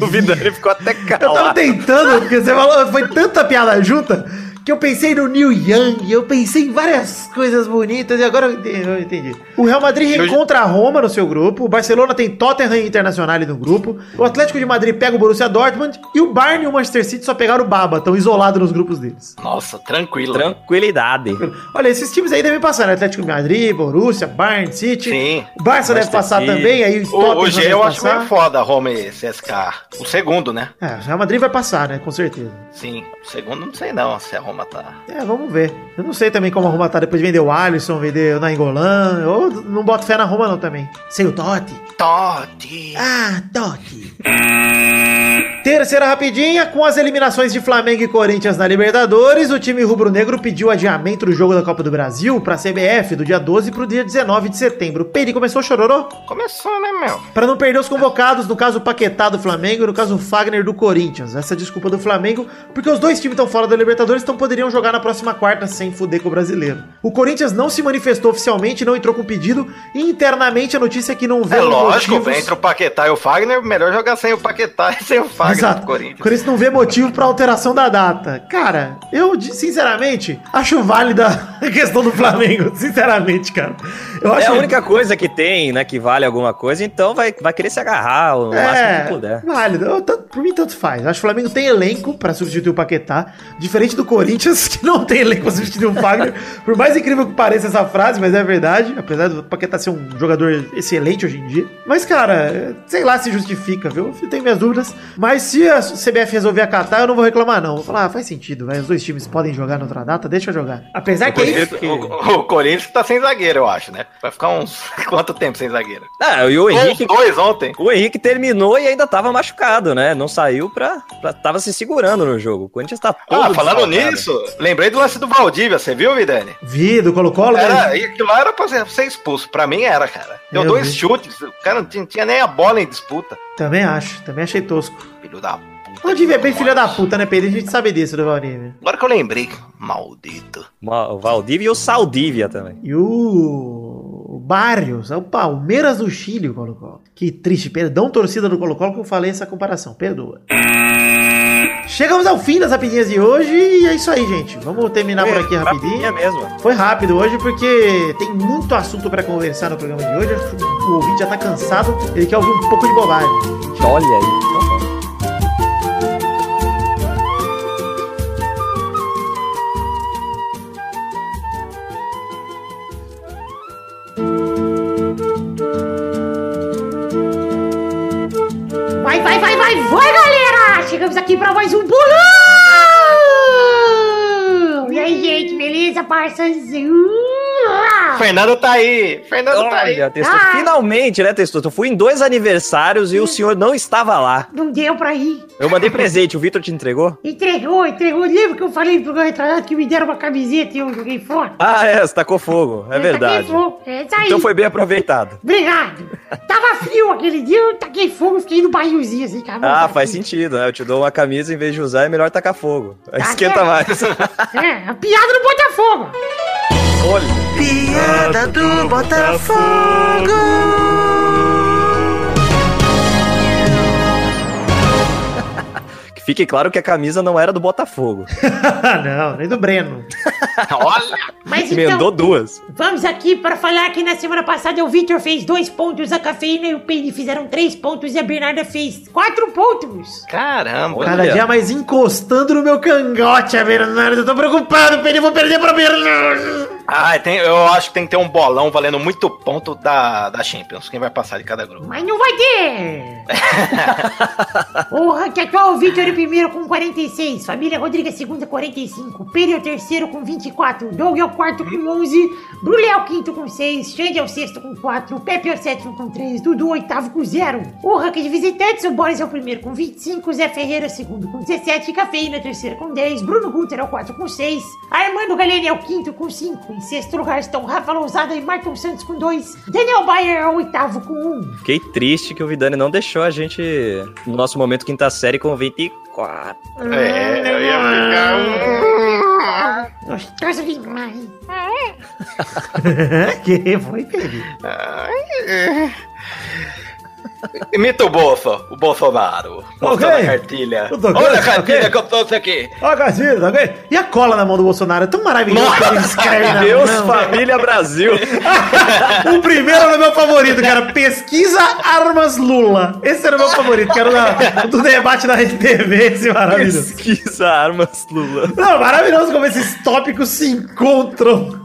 O Vidani ficou até Eu tava calado. tentando, porque você falou, foi tanta piada junta que eu pensei no New Young, eu pensei em várias coisas bonitas e agora eu entendi. eu entendi. O Real Madrid reencontra a Roma no seu grupo, o Barcelona tem Tottenham Internacional no grupo, o Atlético de Madrid pega o Borussia Dortmund e o Bayern e o Manchester City só pegaram o Baba, estão isolados nos grupos deles. Nossa, tranquilo. Tranquilidade. Olha, esses times aí devem passar, né? Atlético de Madrid, Borussia, Bayern, City. Sim. O Barça deve Manchester passar City. também, aí O, o G deve eu acho passar. meio foda, Roma e CSK. O segundo, né? É, o Real Madrid vai passar, né? Com certeza. Sim. O segundo não sei não se a Roma tá. É, vamos ver. Eu não sei também como arrumar tá depois de vender o Alisson, vender o Nainggolan. Eu não boto fé na Roma não também. Sem o Totti. Totti. Ah, Totti. Terceira rapidinha, com as eliminações de Flamengo e Corinthians na Libertadores, o time rubro-negro pediu adiamento do jogo da Copa do Brasil para a CBF do dia 12 para o dia 19 de setembro. Peide começou chororô? Começou, né, meu? Para não perder os convocados, no caso o Paquetá do Flamengo e no caso o Fagner do Corinthians. Essa desculpa do Flamengo, porque os dois times estão fora da Libertadores, então poderiam jogar na próxima quarta sem fuder com o brasileiro. O Corinthians não se manifestou oficialmente, não entrou com pedido, e internamente a notícia é que não vê É lógico, motivos- entre o Paquetá e o Fagner, melhor jogar sem o Paquetá e sem o Fagner Exato. do O Corinthians. Corinthians não vê motivo pra alteração da data. Cara, eu, sinceramente, acho válida a questão do Flamengo. Sinceramente, cara. Eu acho É a única coisa que tem, né, que vale alguma coisa, então vai, vai querer se agarrar o máximo É, que puder. válido. Eu, tanto- por mim, tanto faz. Acho que o Flamengo tem elenco pra substituir o Paquetá. Diferente do Corinthians, que não tem elenco pra substituir o Fagner. por mais incrível que pareça essa frase, mas é verdade. Apesar do Paquetá ser um jogador excelente hoje em dia. Mas, cara, sei lá se justifica, viu? Eu tenho minhas dúvidas. Mas se a CBF resolver acatar, eu não vou reclamar, não. Vou falar, ah, faz sentido, vai. Os dois times podem jogar noutra data, deixa eu jogar. Apesar O que é Corinthians, isso. que- o- o Corinthians tá sem zagueiro, eu acho, né? Vai ficar uns. Quanto tempo sem zagueiro? Ah, e o Henrique, Uns dois ontem. o Henrique terminou e ainda tava machucado, né? Não saiu pra, pra. Tava se segurando no jogo. O Corinthians tá todo. Ah, falando desfalcado. nisso, lembrei do lance do Valdívia, você viu, Vidani? Vi, do Colo-Colo. Era, né? e aquilo lá era pra ser, ser expulso. Pra mim era, cara. Deu Eu dois vi. chutes, o cara não tinha, tinha nem a bola em disputa. Também acho, também achei tosco. Filho da puta. Valdívia é bem filho da puta, né, Pedro? A gente sabe disso do Valdívia. Agora que eu lembrei, maldito. O Valdívia e o Saldívia também. E o, o Barrios, é o Palmeiras do Chile, o Colo-Colo. Que triste, perdão, torcida do Colo-Colo, que eu falei essa comparação, perdoa. Chegamos ao fim das rapidinhas de hoje e é isso aí, gente. Vamos terminar por aqui rapidinho. É mesmo. Foi rápido hoje porque tem muito assunto pra conversar no programa de hoje. Acho que O ouvinte já tá cansado, ele quer ouvir um pouco de bobagem. Olha aí. Então, Uh! Fernando tá aí, Fernando tá aí. Olha, Testoso, Ah. finalmente, né, Testoso? Eu fui em dois aniversários e o senhor não estava lá. Não deu pra ir. Eu mandei presente, o Vitor te entregou? Entregou, entregou. Lembra que eu falei no programa retrasado que me deram uma camiseta e eu joguei fora? Ah, é, você tacou fogo, é Eu verdade. fogo. É aí. Então foi bem aproveitado. Obrigado. Tava frio aquele dia, eu taquei fogo, fiquei no barrilzinho assim, cara. Ah, faz sentido, né? Eu te dou uma camisa, Olha. Piada do Botafogo! Fique claro que a camisa não era do Botafogo. não, nem do Breno. Olha! Mas Emendou então, duas. vamos aqui para falar que na semana passada o Victor fez dois pontos, a Cafeína e o Penny fizeram três pontos e a Bernarda fez quatro pontos. Caramba! Olha. Cada dia mais encostando no meu cangote, a Bernardo. Eu tô preocupado, Pedro. Eu vou perder pra Bernardo. Ah, tem, eu acho que tem que ter um bolão valendo muito ponto da, da Champions. Quem vai passar de cada grupo? Mas não vai ter! Porra, que atual é o primeiro com 46, Família Rodrigues é segunda 45, Pedro é o terceiro com 24, Doug é o quarto com 11, Brulé é o quinto com 6, Xande é o sexto com 4, Pepe é o sétimo com 3, Dudu é o oitavo com 0. O ranking de visitantes, o Boris é o primeiro com 25, Zé Ferreira é o segundo com 17, Cafeína é o terceiro com 10, Bruno Guter é o quarto com 6, Armando Galene é o quinto com 5, em sexto lugar estão Rafa Lousada e Marton Santos com 2, Daniel Bayer é o oitavo com 1. Fiquei triste que o Vidani não deixou a gente no nosso momento quinta série com 24. É, eu ia ficar. Gostoso demais. que foi, Pedro? Imita o Bolso, o Bolsonaro. Mostrando Ok. a cartilha. Olha a cartilha ok. que eu trouxe aqui. Ó, Casimiro, tá ok? E a cola na mão do Bolsonaro? É tão maravilhoso que ele escreve na Deus, mão. família, Brasil. O primeiro era o meu favorito, cara. Pesquisa Armas Lula. Esse era o meu favorito, que era o da- do debate da Rede TV, esse maravilhoso. Pesquisa armas Lula. Não, maravilhoso como esses tópicos se encontram.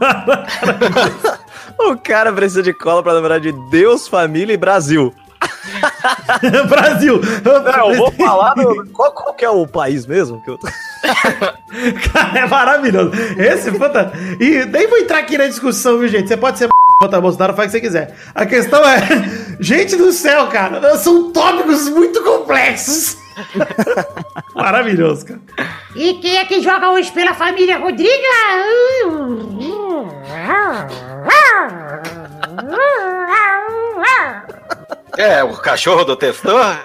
O cara precisa de cola pra lembrar de Deus, família e Brasil. Brasil. Não, eu vou falar do, qual, qual que é o país mesmo? Que eu... Cara, é maravilhoso. Esse, puta. E nem vou entrar aqui na discussão, viu, gente? Você pode ser contra Bolsonaro, faz o que você quiser. A questão é, gente do céu, cara, são tópicos muito complexos. Maravilhoso, cara. E quem é que joga hoje pela família Rodrigues? É, o cachorro do testor.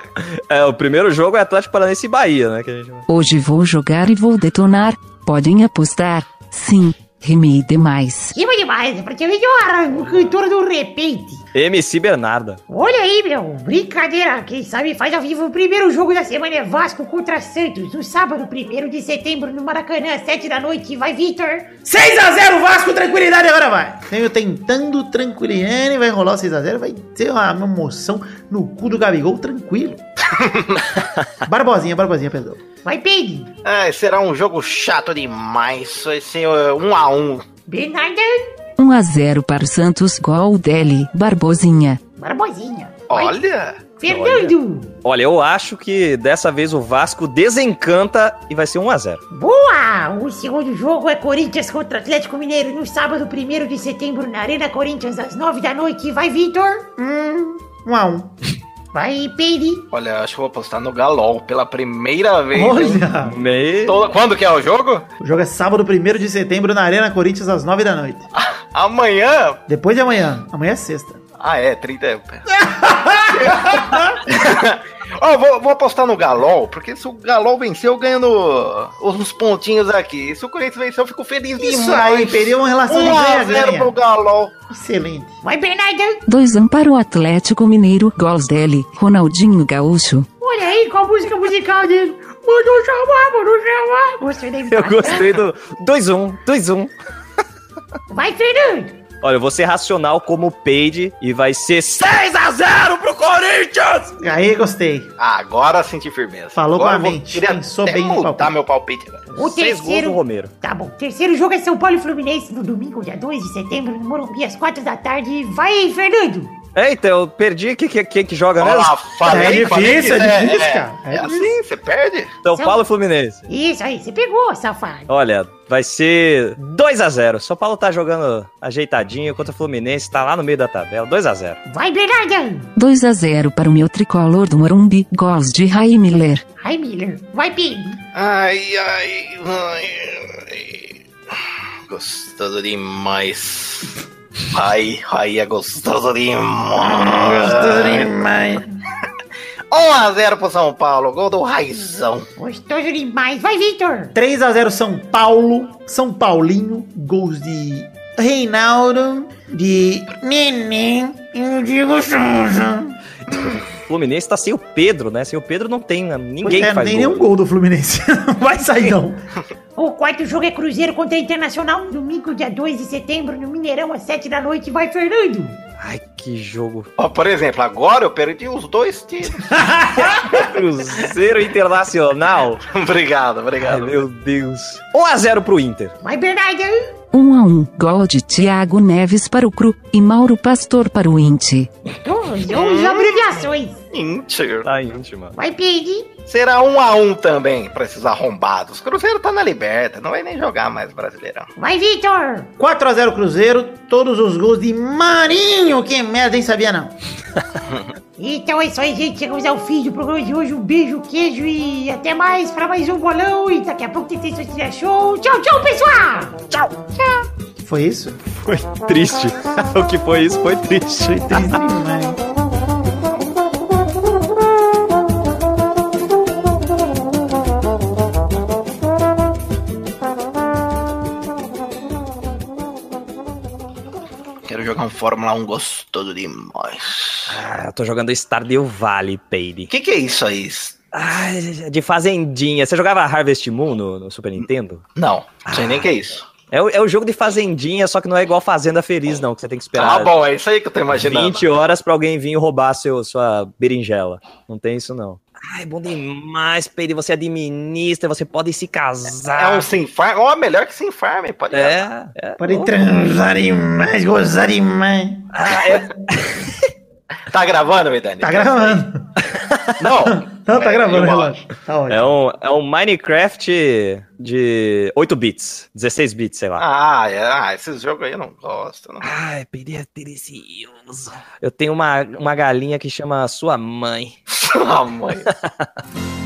É, o primeiro jogo é Atlético Paranaense e Bahia, né? Que a gente... Hoje vou jogar e vou detonar. Podem apostar. Sim, rimei demais. Rima demais, é praticamente uma cantora do repente. MC Bernarda. Olha aí, meu, brincadeira. Quem sabe faz ao vivo o primeiro jogo da semana é Vasco contra Santos, no sábado, 1 de setembro, no Maracanã, às 7 da noite. Vai, Vitor! 6x0 Vasco, tranquilidade, agora vai. Tenho tentando tranquilidade, vai rolar o 6x0, vai ter uma emoção no cu do Gabigol, tranquilo. Barbosinha, Barbosinha, perdão. Vai, Peg! Ai, será um jogo chato demais. Vai ser uh, um a um. Bernarda! 1 a 0 para o Santos, gol dele, Barbosinha. Barbosinha! Olha! Fernando! Olha, eu acho que dessa vez o Vasco desencanta e vai ser 1x0. Boa! O segundo jogo é Corinthians contra Atlético Mineiro no sábado 1 de setembro na Arena Corinthians às 9 da noite. Vai, Vitor! Hum, um a um. Vai, Peide! Olha, acho que vou apostar no Galol pela primeira vez. Olha! Quando que é o jogo? O jogo é sábado 1 de setembro na Arena Corinthians às 9 da noite. Amanhã? Depois de amanhã. Amanhã é sexta. Ah, é, 30. Ó, vou, vou apostar no Galol, porque se o Galol vencer, eu ganho no- uns pontinhos aqui. Se o Corinthians vencer, eu fico feliz Isso demais. aí, perdeu uma relação de 1 a 0 ganha-ganha. pro Galol. Excelente. Vai, Bernardo! 2 para o Atlético Mineiro. Gols dele, Ronaldinho Gaúcho. Olha aí qual a música musical dele. Mandou chamar, mandou chamar. Gostei da Eu gostei do 2x1, 2x1. Vai, Fernando! Olha, eu vou ser racional como o Peide e vai ser 6x0 pro Corinthians! Aí, gostei. Ah, agora senti firmeza. Falou agora com a eu vou- mente, Queria pensou bem no palpite. meu palpite agora. O Seis gols do terceiro. Romero. Tá bom. Terceiro jogo é São Paulo e Fluminense no domingo, dia 2 de setembro, no Morumbi, às 4 da tarde. Vai, Fernando! Eita, eu perdi. Quem que, que, que joga Olha mesmo? lá, É difícil, que é difícil, cara. É, É assim, você perde. São São- Paulo e Fluminense. Isso aí, você pegou, safado. Olha, vai ser 2x0. São Paulo tá jogando ajeitadinho contra o Fluminense, tá lá no meio da tabela. 2x0. Vai, Bernardo! 2 a 0 para o meu tricolor do Morumbi. Gols de Rai Miller. Vai, Miller. Vai, Pedro. Ai, ai, ai, ai. Gostoso demais. Ai, ai, é gostoso demais. 1x0 pro São Paulo, gol do Raizão. Gostoso demais. Vai, Victor. 3x0 São Paulo. São Paulinho. Gols de Reinaldo. De Neném. E o Diego Souza. Fluminense tá sem o Pedro, né? Sem o Pedro não tem né? ninguém Pois é, que faz não tem gol. nenhum gol do Fluminense. Não vai sair, não. O quarto jogo é Cruzeiro contra Internacional, domingo, dia 2 de setembro, no Mineirão, às 7 da noite. Vai, Fernando. Ai, que jogo. Ó, por exemplo, agora eu perdi os dois tiros. Cruzeiro Internacional. obrigado, Ai, obrigado. meu Deus. 1x0 pro Inter. Vai, Bernardo. 1 a 1. Gol de Thiago Neves para o Cru e Mauro Pastor para o Inti. Duas abreviações. Inter. Tá íntima. Vai, Pedro. Será um a um também pra esses arrombados. Cruzeiro tá na liberta, não vai nem jogar mais Brasileirão. Vai, Victor. 4x0 Cruzeiro. Todos os gols de Marinho. Que merda, hein? Sabia não. Então é isso aí, gente. Chegamos ao fim do programa de hoje. Um beijo, queijo e até mais pra mais um bolão. E daqui a pouco tem texto de show. Tchau, tchau, pessoal. Tchau. Tchau. Foi isso? Foi triste. o que foi isso foi triste. Foi triste demais. Fórmula 1 gostoso demais. Ah, eu tô jogando Stardew Valley, Peide. O que, que é isso aí? Ah, de fazendinha. Você jogava Harvest Moon no, no Super Nintendo? Não, não sei nem o que é isso. É, o- é o jogo de fazendinha, só que não é igual Fazenda Feliz, não, que você tem que esperar Ah, bom, é isso aí que eu tô imaginando. 20 horas pra alguém vir roubar seu, sua berinjela. Não tem isso, não. Ai, bom demais, Peide. Você administra, você pode se É casar. um sem farm, ó, melhor que sem farm, pode É, é. Podem transar demais, gozar demais. Ah, é. Tá gravando, Medani? Tá gravando. Não. Não, tá É, gravando, eu relaxa. Tá ótimo. É um, é um Minecraft de 8 bits, 16 bits, sei lá. Ah, é, ah, esses jogos aí eu não gosto. Não. Ai, Peide é delicioso. Eu tenho uma, uma galinha que chama sua mãe. Sua mãe.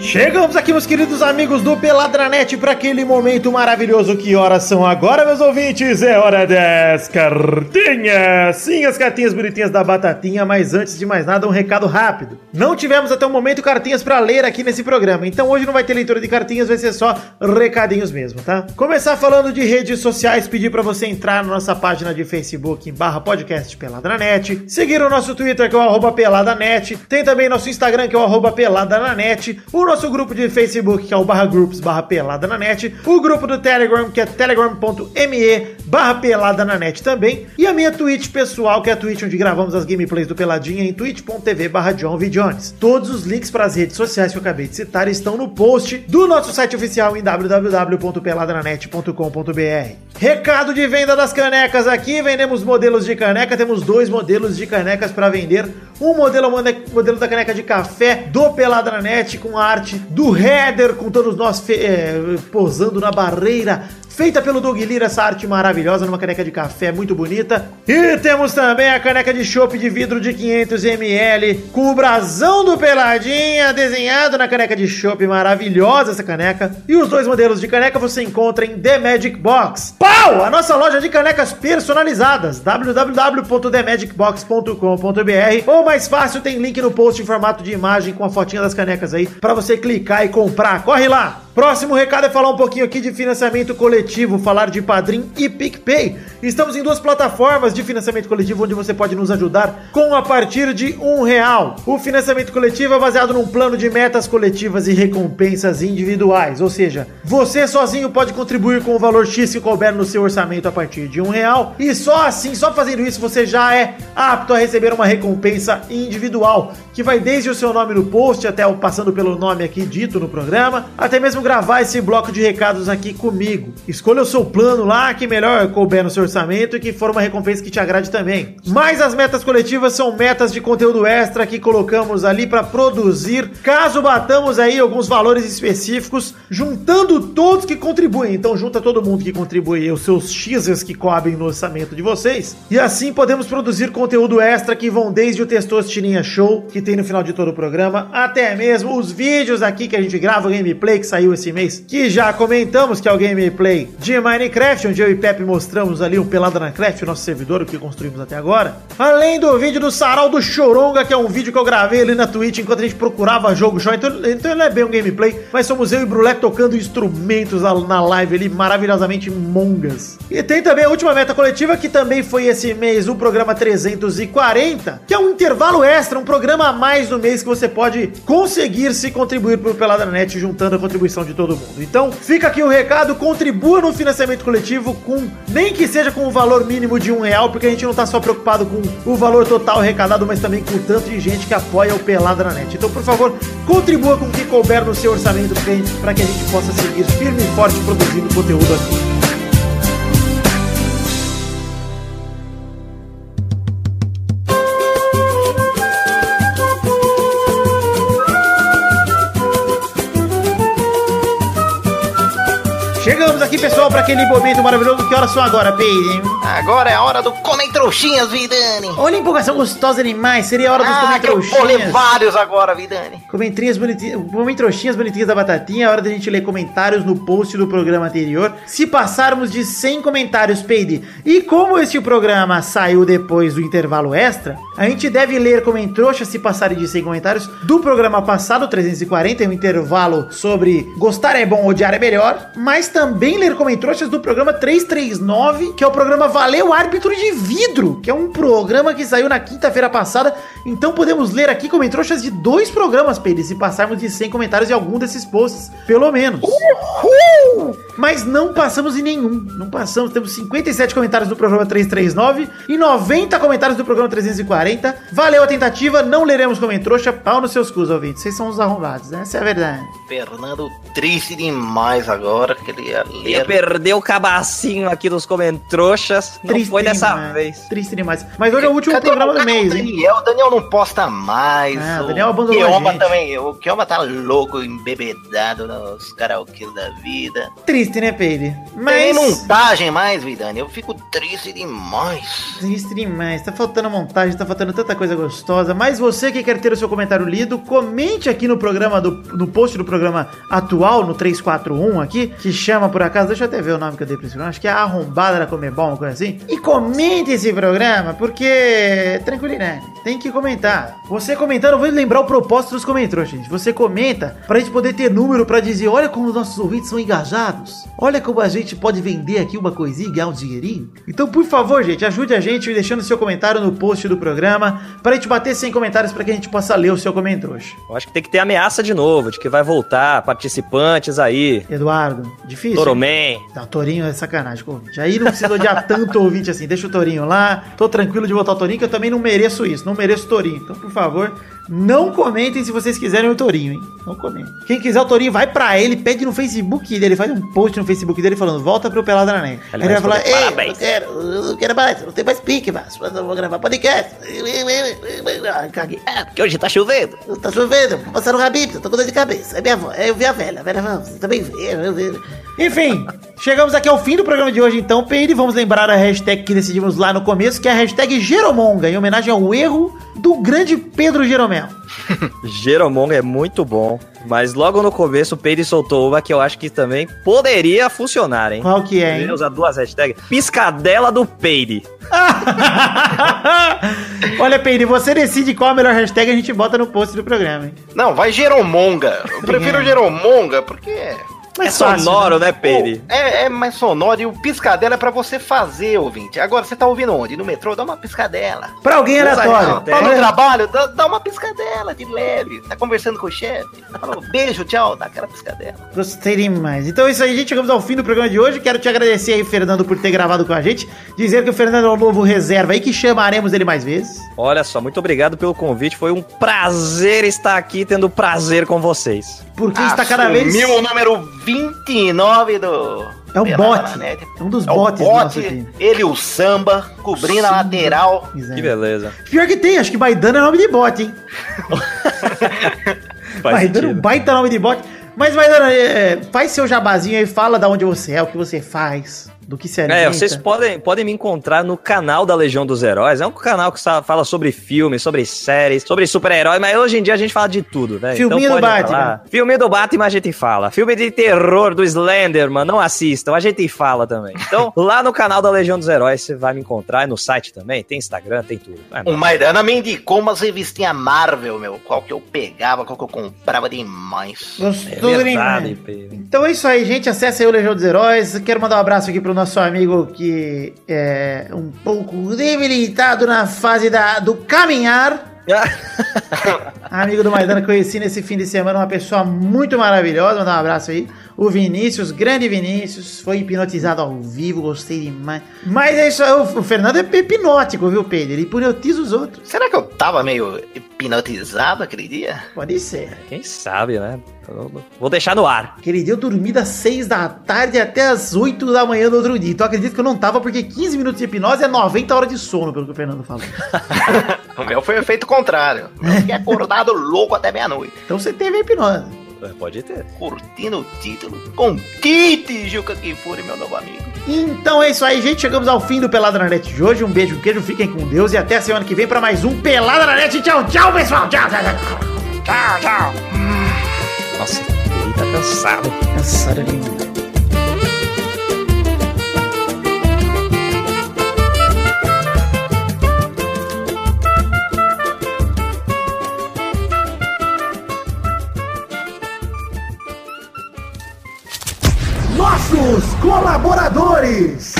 Chegamos aqui, meus queridos amigos do Peladranet, para aquele momento maravilhoso. Que horas são agora, meus ouvintes? É hora das cartinhas! Sim, as cartinhas bonitinhas da Batatinha, mas antes de mais nada, um recado rápido. Não tivemos até o momento cartinhas para ler aqui nesse programa, então hoje não vai ter leitura de cartinhas, vai ser só recadinhos mesmo, tá? Começar falando de redes sociais, pedir para você entrar na nossa página de Facebook, barra podcast Peladranet, seguir o nosso Twitter, que é o arroba peladanet, tem também nosso Instagram, que é o arroba peladananet, o nosso grupo de Facebook, que é o barra groups barra pelada na net, o grupo do Telegram, que é telegram.me barra pelada na net também, e a minha Twitch pessoal, que é a Twitch onde gravamos as gameplays do Peladinha em twitch.tv barra John. Jones. Todos os links para as redes sociais que eu acabei de citar estão no post do nosso site oficial em www.peladananet.com.br. Recado de venda das canecas aqui, vendemos modelos de caneca, temos dois modelos de canecas para vender. Um modelo modelo da caneca de café do Peladranet com a do header, com todos nós é, posando na barreira feita pelo Doug Lira, essa arte maravilhosa, numa caneca de café muito bonita. E temos também a caneca de chopp de vidro de 500ml, com o brasão do Peladinha desenhado na caneca de chopp, maravilhosa essa caneca. E os dois modelos de caneca você encontra em The Magic Box. Pau! A nossa loja de canecas personalizadas, www.themagicbox.com.br ou mais fácil, tem link no post em formato de imagem com a fotinha das canecas aí, para você clicar e comprar. Corre lá! Próximo recado é falar um pouquinho aqui de financiamento coletivo, falar de Padrim e PicPay. Estamos em duas plataformas de financiamento coletivo onde você pode nos ajudar com a partir de um real. O financiamento coletivo é baseado num plano de metas coletivas e recompensas individuais, ou seja, você sozinho pode contribuir com o valor X que couber no seu orçamento a partir de um real e só assim, só fazendo isso, você já é apto a receber uma recompensa individual que vai desde o seu nome no post até o passando pelo nome aqui dito no programa, até mesmo gravar esse bloco de recados aqui comigo. Escolha o seu plano lá que melhor couber no seu orçamento e que for uma recompensa que te agrade também. Mas as metas coletivas são metas de conteúdo extra que colocamos ali para produzir, caso batamos aí alguns valores específicos, juntando todos que contribuem. Então junta todo mundo que contribui, os seus X's que cobrem no orçamento de vocês. E assim podemos produzir conteúdo extra que vão desde o Testosterinha Show, que tem no final de todo o programa, até mesmo os vídeos aqui que a gente grava, o gameplay que saiu esse mês, que já comentamos que é o gameplay de Minecraft, onde eu e Pepe mostramos ali um Pelada na Craft, nosso servidor, o que construímos até agora. Além do vídeo do Sarau do Choronga, que é um vídeo que eu gravei ali na Twitch enquanto a gente procurava jogo show. Então, então ele é bem um gameplay, mas somos eu e Brulé tocando instrumentos na- na live ali, maravilhosamente mongas. E tem também a última meta coletiva, que também foi esse mês, o programa 340, que é um intervalo extra, um programa a mais no mês que você pode conseguir se contribuir pro Pelada Net, juntando a contribuição de todo mundo. Então, fica aqui o recado, contribua no financiamento coletivo com, nem que seja com o valor mínimo de um real, porque a gente não tá só preocupado com o valor total arrecadado, mas também com o tanto de gente que apoia o Pelada na Net. Então, por favor, contribua com o que couber no seu orçamento para que a gente possa seguir firme e forte produzindo conteúdo aqui. Aqui, pessoal, para aquele momento maravilhoso. Que horas são agora, Peide? Agora é a hora do Comem Trouxinhas, Vidani. Olha a empolgação gostosa demais. Seria a hora dos Ah, que eu vou ler vários agora, Vidani. Comentários bonitinhos, comentroxinhas bonitinhas da batatinha, é hora da gente ler comentários no post do programa anterior. Se passarmos de 100 comentários, Peide, e como este programa saiu depois do intervalo extra, a gente deve ler comentroxas se passarem de 100 comentários do programa passado, 340, é um intervalo sobre gostar é bom, odiar é melhor, mas também ler comentroxas do programa 339, que é o programa Valeu Árbitro de Vidro, que é um programa que saiu na quinta-feira passada, então podemos ler aqui comentroxas de dois programas, Pedro, se passarmos de 100 comentários em algum desses posts, pelo menos. Mas não passamos em nenhum, não passamos, temos 57 comentários do programa 339 e 90 comentários do programa 340. Valeu a tentativa, não leremos comentroxa, pau nos seus cus, ouvintes, vocês são os arrombados, né? essa é a verdade. Fernando triste demais agora, que ele ia Ia ler. perder o cabacinho aqui dos comentroxas. Não foi dessa demais, vez. Triste demais. Mas hoje é o último Cadê programa o- do mês, o hein? Daniel, o Daniel não posta mais. Ah, o Daniel abandonou a Kioma gente. também. O Kioma tá louco, embebedado nos karaokê da vida. Triste, né, Peide? Tem Mas. montagem mais, Vidani. Eu fico triste demais. Triste demais, tá faltando montagem, tá faltando tanta coisa gostosa. Mas você que quer ter o seu comentário lido, comente aqui no programa, do, no post do programa atual, no 341 aqui, que chama por acaso, deixa eu até ver o nome que eu dei pra esse programa, acho que é a Arrombada da Comebol, uma coisa assim. E comente esse programa, porque, tranquilidade, tem que comentar. Você comentando, eu vou lembrar o propósito dos comentários, gente. Você comenta pra gente poder ter número pra dizer, olha como os nossos ouvintes são engajados. Olha como a gente pode vender aqui uma coisinha e ganhar um dinheirinho. Então, por favor, gente, ajude a gente deixando seu comentário no post do programa pra gente bater 100 comentários pra que a gente possa ler o seu comentário. Eu acho que tem que ter ameaça de novo, de que vai voltar participantes aí. Eduardo, difícil. hein? Amém. Não, Torinho é sacanagem com o ouvinte. Aí não precisa odiar tanto o ouvinte assim. Deixa o Torinho lá. Tô tranquilo de votar o Torinho, que eu também não mereço isso. Não mereço o Torinho. Então, por favor, não comentem se vocês quiserem o Torinho, hein? Não comentem. Quem quiser o Torinho, vai pra ele, pede no Facebook dele. Faz um post no Facebook dele falando, volta pro Pelada na Net. Ele ele vai falar, ei, eu quero, eu não quero mais, eu não tenho mais pique, mas eu vou gravar podcast. Ai, caguei. É, porque hoje tá chovendo. Tá chovendo, vou passar no rabito, tô com dor de cabeça. É minha avó, é, eu vi a velha, a velha também vê, eu vi. Enfim, chegamos aqui ao fim do programa de hoje, então, Peide, vamos lembrar a hashtag que decidimos lá no começo, que é a hashtag Jeromonga, em homenagem ao erro do grande Pedro Jeromel. Jeromonga é muito bom, mas logo no começo o Peide soltou uma que eu acho que também poderia funcionar, hein? Qual que é, hein? Usar duas hashtags. Piscadela do Peide. Olha, Peide, você decide qual a melhor hashtag a gente bota no post do programa, hein? Não, vai Jeromonga. Eu prefiro Jeromonga porque Mais é fácil, sonoro, né? né? Pô, é, é mais sonoro e o piscadela é pra você fazer, ouvinte. Agora, você tá ouvindo onde? No metrô? Dá uma piscadela. Pra alguém aleatório. Tá no trabalho? Dá, dá uma piscadela de leve. Tá conversando com o chefe? Tá falando beijo, tchau, dá aquela piscadela. Gostei demais. Então é isso aí, gente. Chegamos ao fim do programa de hoje. Quero te agradecer aí, Fernando, por ter gravado com a gente. Dizer que o Fernando é o novo reserva aí, que chamaremos ele mais vezes. Olha só, muito obrigado pelo convite. Foi um prazer estar aqui tendo prazer com vocês. Porque está cada vez. O número 29 do. É um bote. na Net. É um dos É o bote, nosso aqui. ele e o samba, cobrindo a lateral. É. Que beleza. Pior que tem, acho que Baidano é nome de bot, hein? Sentido. baita nome de bot. Mas, Baidano, é, faz seu jabazinho aí, fala da onde você é, o que você faz, do que se É, alimenta. vocês podem, podem me encontrar no canal da Legião dos Heróis. É um canal que fala sobre filmes, sobre séries, sobre super-heróis, mas hoje em dia a gente fala de tudo, né? Filminho do pode entrar Batman. lá. Filme do Batman a gente fala. Filme de terror do Slenderman, não assistam, a gente fala também. Então, lá no canal da Legião dos Heróis você vai me encontrar, e no site também, tem Instagram, tem tudo. É, O Maidana me indicou umas revistinhas Marvel, meu. Qual que eu pegava, qual que eu comprava demais. é Gostou, verdade. Então é isso aí, gente. Acesse aí o Legião dos Heróis. Quero mandar um abraço aqui pro nosso amigo que é um pouco debilitado na fase da, do caminhar. Amigo do Maidana, conheci nesse fim de semana uma pessoa muito maravilhosa. Mandar um abraço aí. O Vinícius, grande Vinícius, foi hipnotizado ao vivo, gostei demais. Mas é isso aí, o o Fernando é hipnótico, viu, Pedro? Ele hipnotiza os outros. Será que eu tava meio hipnotizado aquele dia? Pode ser. Quem sabe, né? Vou deixar no ar. Aquele dia eu dormi das 6 da tarde até as 8 da manhã do outro dia. Então acredito que eu não tava, porque 15 minutos de hipnose é 90 horas de sono, pelo que o Fernando falou. O meu foi o efeito contrário. Eu fiquei acordado louco até meia-noite. Então você teve a hipnose. É, Pode ter. Curtindo o título com Kit Juca Kifuri, meu novo amigo. Então é isso aí, gente. Chegamos ao fim do Pelada na Net de hoje. Um beijo, um queijo, fiquem com Deus e até a semana que vem pra mais um Pelada na Net. Tchau, tchau, pessoal. Tchau, tchau, tchau. Tchau, tchau. Nossa, ele tá cansado. Cansado demais. Nossos colaboradores.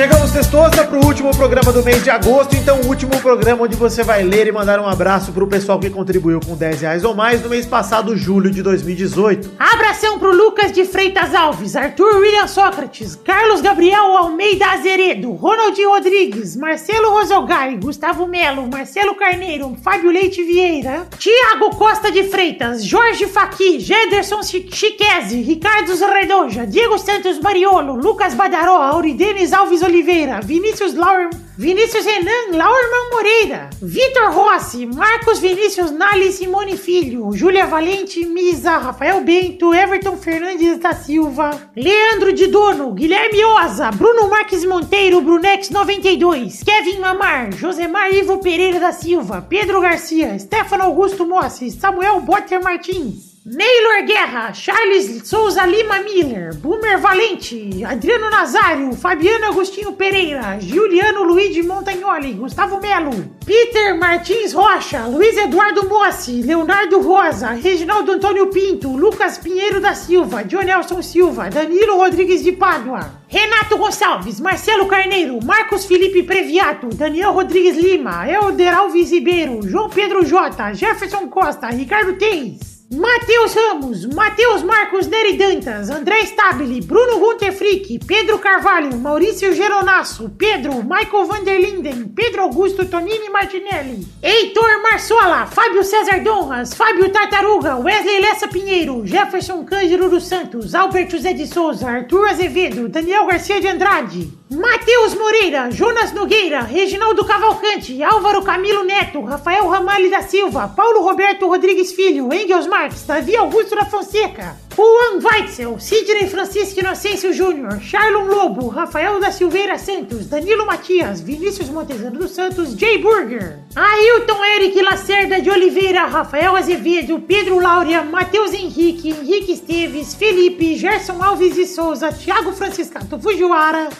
Chegamos, Testosta, para o último programa do mês de agosto. Então, o último programa onde você vai ler e mandar um abraço para o pessoal que contribuiu com 10 reais ou mais no mês passado, julho de 2018. Abração pro Lucas de Freitas Alves, Arthur William Sócrates, Carlos Gabriel Almeida Azeredo, Ronaldinho Rodrigues, Marcelo Rosogai, Gustavo Melo, Marcelo Carneiro, Fábio Leite Vieira, Tiago Costa de Freitas, Jorge Faqui, Gederson Chi- Chiquese, Ricardo Redoja, Diego Santos Mariolo, Lucas Badaró, Auridenes Alves Oliveira, Vinícius Laur... Vinícius Renan Laurman Moreira, Vitor Rossi, Marcos Vinícius Nali Simone Filho, Júlia Valente Misa, Rafael Bento, Everton Fernandes da Silva, Leandro de Dono, Guilherme Oza, Bruno Marques Monteiro, Brunex 92, Kevin Mamar, Josemar Ivo Pereira da Silva, Pedro Garcia, Stefano Augusto Mossi, Samuel Botter Martins. Neylor Guerra, Charles Souza Lima Miller, Boomer Valente, Adriano Nazário, Fabiano Agostinho Pereira, Giuliano Luigi Montagnoli, Gustavo Melo, Peter Martins Rocha, Luiz Eduardo Mossi, Leonardo Rosa, Reginaldo Antônio Pinto, Lucas Pinheiro da Silva, Jonelson Silva, Danilo Rodrigues de Pádua, Renato Gonçalves, Marcelo Carneiro, Marcos Felipe Previato, Daniel Rodrigues Lima, Elder Alves Ribeiro, João Pedro Jota, Jefferson Costa, Ricardo Teis, Matheus Ramos, Matheus Marcos Neri Dantas, André Stabile, Bruno Gunter Pedro Carvalho, Maurício Geronasso, Pedro, Michael Vanderlinden, Pedro Augusto Tonini Martinelli, Heitor Marsola, Fábio César Donras, Fábio Tartaruga, Wesley Lessa Pinheiro, Jefferson Cândido dos Santos, Alberto Zé de Souza, Arthur Azevedo, Daniel Garcia de Andrade, Matheus Moreira, Jonas Nogueira, Reginaldo Cavalcante, Álvaro Camilo Neto, Rafael Ramalho da Silva, Paulo Roberto Rodrigues Filho, Engels Marques, Davi Augusto da Fonseca, Juan Weitzel, Sidney Francisco Inocêncio Júnior, Charlon Lobo, Rafael da Silveira Santos, Danilo Matias, Vinícius Montezano dos Santos, Jay Burger, Ailton Eric Lacerda de Oliveira, Rafael Azevedo, Pedro Laura, Matheus Henrique, Henrique Esteves, Felipe, Gerson Alves de Souza, Thiago Franciscato Fujiwara,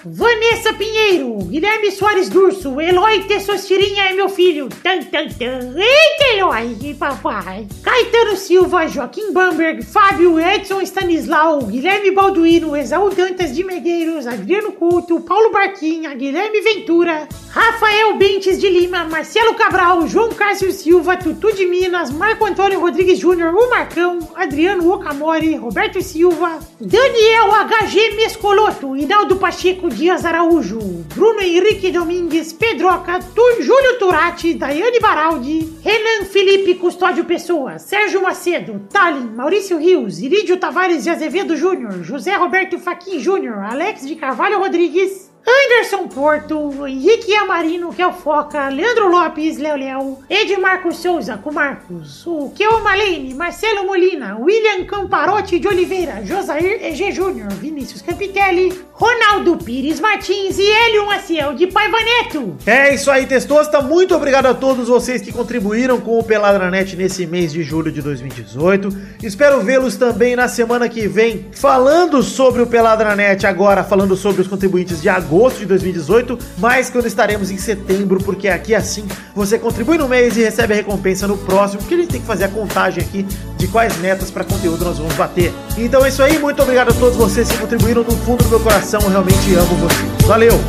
Vanessa Pinheiro, Guilherme Soares Durso, Eloy Tessostirinha é meu filho, tan tan tan, eita Eloy, papai, Caetano Silva, Joaquim Bamberg, Fábio Edson Stanislau, Guilherme Balduino, Exaú Dantas de Medeiros, Adriano Couto, Paulo Barquinha, Guilherme Ventura, Rafael Bentes de Lima, Marcelo Cabral, João Cássio Silva, Tutu de Minas, Marco Antônio Rodrigues Júnior, o Marcão, Adriano Okamori, Roberto Silva, Daniel HG Mescoloto, Hinaldo Pacheco Dias Araújo, Bruno Henrique Domingues, Pedroca, tu, Júlio Turati, Daiane Baraldi, Renan Felipe Custódio Pessoa, Sérgio Macedo, Talin, Maurício Rios, Irídio Tavares de Azevedo Júnior, José Roberto Faquin Júnior, Alex de Carvalho Rodrigues, Anderson Porto, Henrique Amarino, que é o Foca, Leandro Lopes, Léo Léo, Edmarco Souza, com Marcos, o Keo Malene, Marcelo Molina, William Camparotti de Oliveira, Josair EG Júnior, Vinícius Capitelli, Ronaldo Pires Martins e Hélio Maciel de Paiva Neto. É isso aí, Testosta. Muito obrigado a todos vocês que contribuíram com o Peladranet nesse mês de julho de 2018. Espero vê-los também na semana que vem falando sobre o Peladranet agora, falando sobre os contribuintes de agosto de 2018, mas quando estaremos em setembro, porque aqui assim você contribui no mês e recebe a recompensa no próximo, porque a gente tem que fazer a contagem aqui de quais metas para conteúdo nós vamos bater. Então é isso aí, muito obrigado a todos vocês que contribuíram no fundo do meu coração, eu realmente amo vocês. Valeu!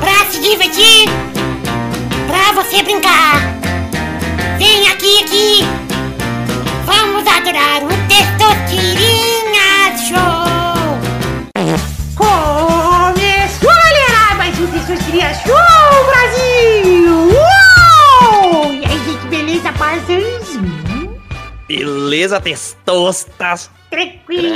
Pra se divertir, pra você brincar. Vem aqui, aqui. Vamos adorar o Testosterinha Beleza, Testostas? Tranquilo,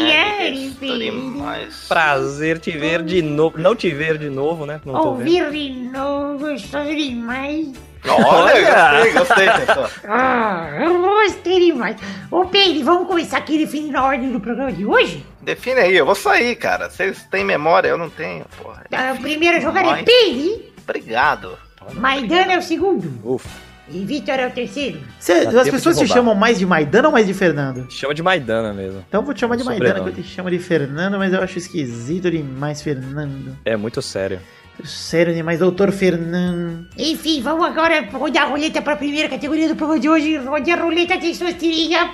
Tô demais. Prazer te ver de novo. Não te ver de novo, né? Não tô vendo. Ouvir de novo, gostoso demais. Olha, gostei, gostei, pessoal. Ah, eu gostei demais. Ô, Pedro, vamos começar aqui definindo a ordem do programa de hoje? Define aí, eu vou sair, cara. Vocês têm memória, eu não tenho, porra. Ah, o primeiro jogador é. Pedro, Obrigado. Maidana é o segundo Ufa. E Vitor é o terceiro. Cê- as pessoas roubar. chamam mais de Maidana ou mais de Fernando? Chama de Maidana mesmo. Então eu vou te chamar de Maidana, que Sobrenome. eu te chamo de Fernando, mas eu acho esquisito demais Fernando. É muito sério. Sério demais, doutor Fernando. Enfim, vamos agora rodar a roleta para a primeira categoria do programa de hoje. Rode a roleta de suas tirinhas.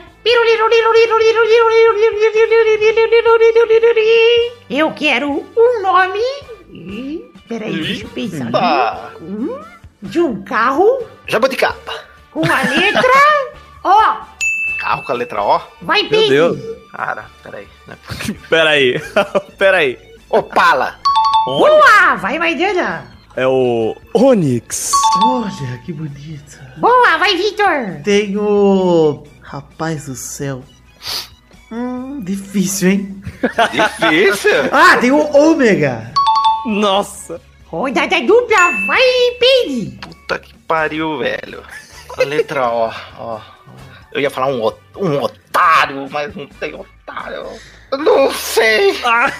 Eu quero um nome. Peraí, deixa eu pensar. Hum, De um carro Jabuticaba. com a letra O. Carro com a letra O? Vai, Meu Pedro. Deus. Cara, peraí. né? Peraí. Peraí. Opala. Boa! Vai, Maidana. É o Onix. Olha, que bonito. Boa, vai, Vitor. Tenho. Rapaz do céu. Hum, difícil, hein? Difícil. Ah, tem o ômega. Nossa. Rodada dupla. Vai, Pedro. Puta que pariu, velho. A letra O. ó. Eu ia falar um, um otário, mas não tem otário. Eu Não sei. Ah,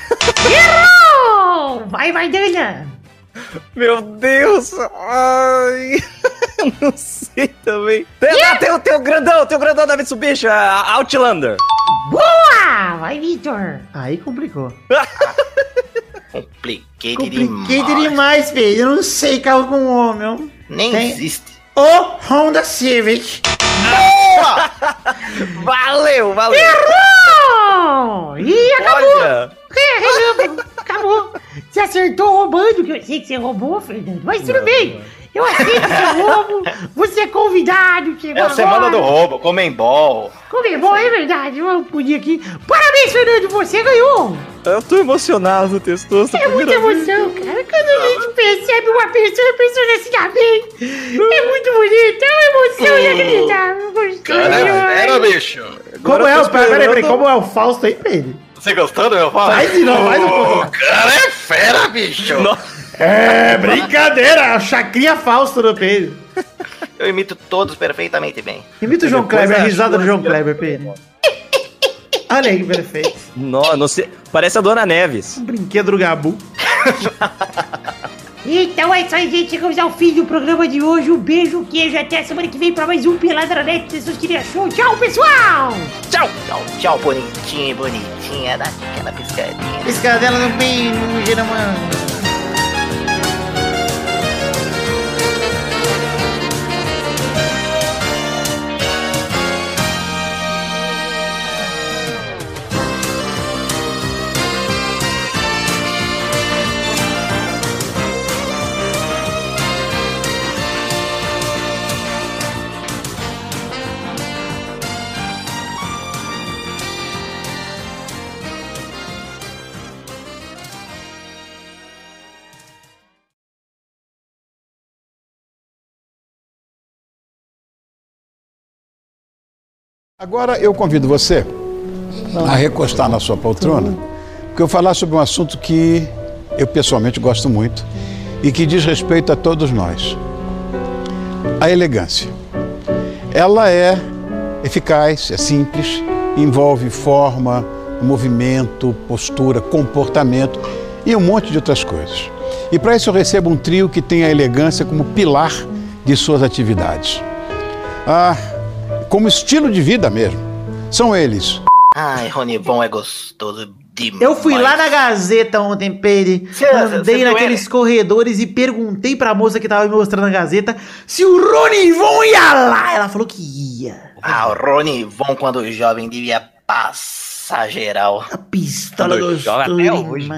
Errou! Vai, Maidana. meu Deus. Ai. Não sei. Também. Tem, ah, tem, o- tem o grandão, tem o grandão da Mitsubishi, a Outlander. Boa! Vai, Vitor. Aí complicou. Compliquei Compliquei demais. demais, Pedro. Eu não sei carro com homem. Nem Tem- existe. O Honda Civic. Valeu, valeu. Oh! Ih, acabou! Olha, É. Acabou. Você acertou roubando, que eu sei que você roubou, Fernando. Mas tudo bem. Eu aceito seu roubo. Você é convidado. Chegou É a semana do roubo, comembol. Comemor, é verdade. Eu podia aqui. Parabéns, Fernando. Você ganhou. Eu tô emocionado, testoso. É muita emoção, cara. Quando a gente percebe uma pessoa, a pessoa se dá bem. É muito bonito. É uma emoção inacreditável. Gostoso. bicho. Como é o peraí, como é o Fausto aí, Pedro? Você gostou do meu fala? Faz de novo, faz um pouco. O cara é fera, bicho. É, brincadeira. A chacrinha Fausto do Pedro. Eu imito todos perfeitamente bem. Imita o João Kleber, a risada do João. Kleber, Pedro. Olha aí que perfeito. Não, não sei. Parece a Dona Neves. Um brinquedo do Gabu. Então é isso aí, gente. Chegamos ao fim do programa de hoje. Um beijo, queijo. Até semana que vem pra mais um Peladranete. Pessoas queriam show. Tchau, pessoal. Tchau, tchau, tchau, bonitinha, bonitinha. Dá aquela piscadinha. Piscadela no bem, no geramão. Agora eu convido você a recostar na sua poltrona, porque eu vou falar sobre um assunto que eu pessoalmente gosto muito e que diz respeito a todos nós. A elegância. Ela é eficaz, é simples, envolve forma, movimento, postura, comportamento e um monte de outras coisas. E para isso eu recebo um trio que tem a elegância como pilar de suas atividades. Ah, como estilo de vida mesmo. São eles. Ai, Rony Von é gostoso demais. Eu fui lá na Gazeta ontem, Pedro. Cê- Andei naqueles ele? corredores e perguntei pra moça que tava me mostrando a Gazeta se o Rony Von ia lá. Ela falou que ia. Ah, o Rony Von, quando jovem, devia passar geral. A pistola Quando joga gostosa até hoje.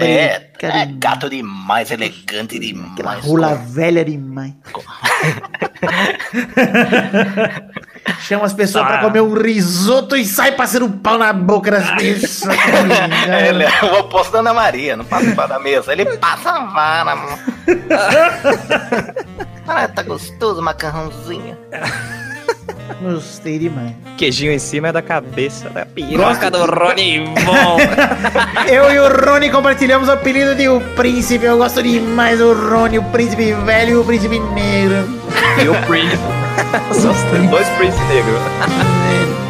É, é demais. gato demais, elegante Aquela demais. rola velha demais. Chama as pessoas pra comer um risoto e sai passando pau na boca das pessoas. É, ele é o oposto da Ana Maria, não passa para da mesa, ele passa a vara, mano. ah, tá gostoso, macarrãozinho. Gostei demais. Queijinho em cima é da cabeça da piroca do Rony Von. Eu e o Rony compartilhamos o apelido de o príncipe. Eu gosto demais do Rony, o príncipe velho e o príncipe negro. e o. São os dois Prince negros.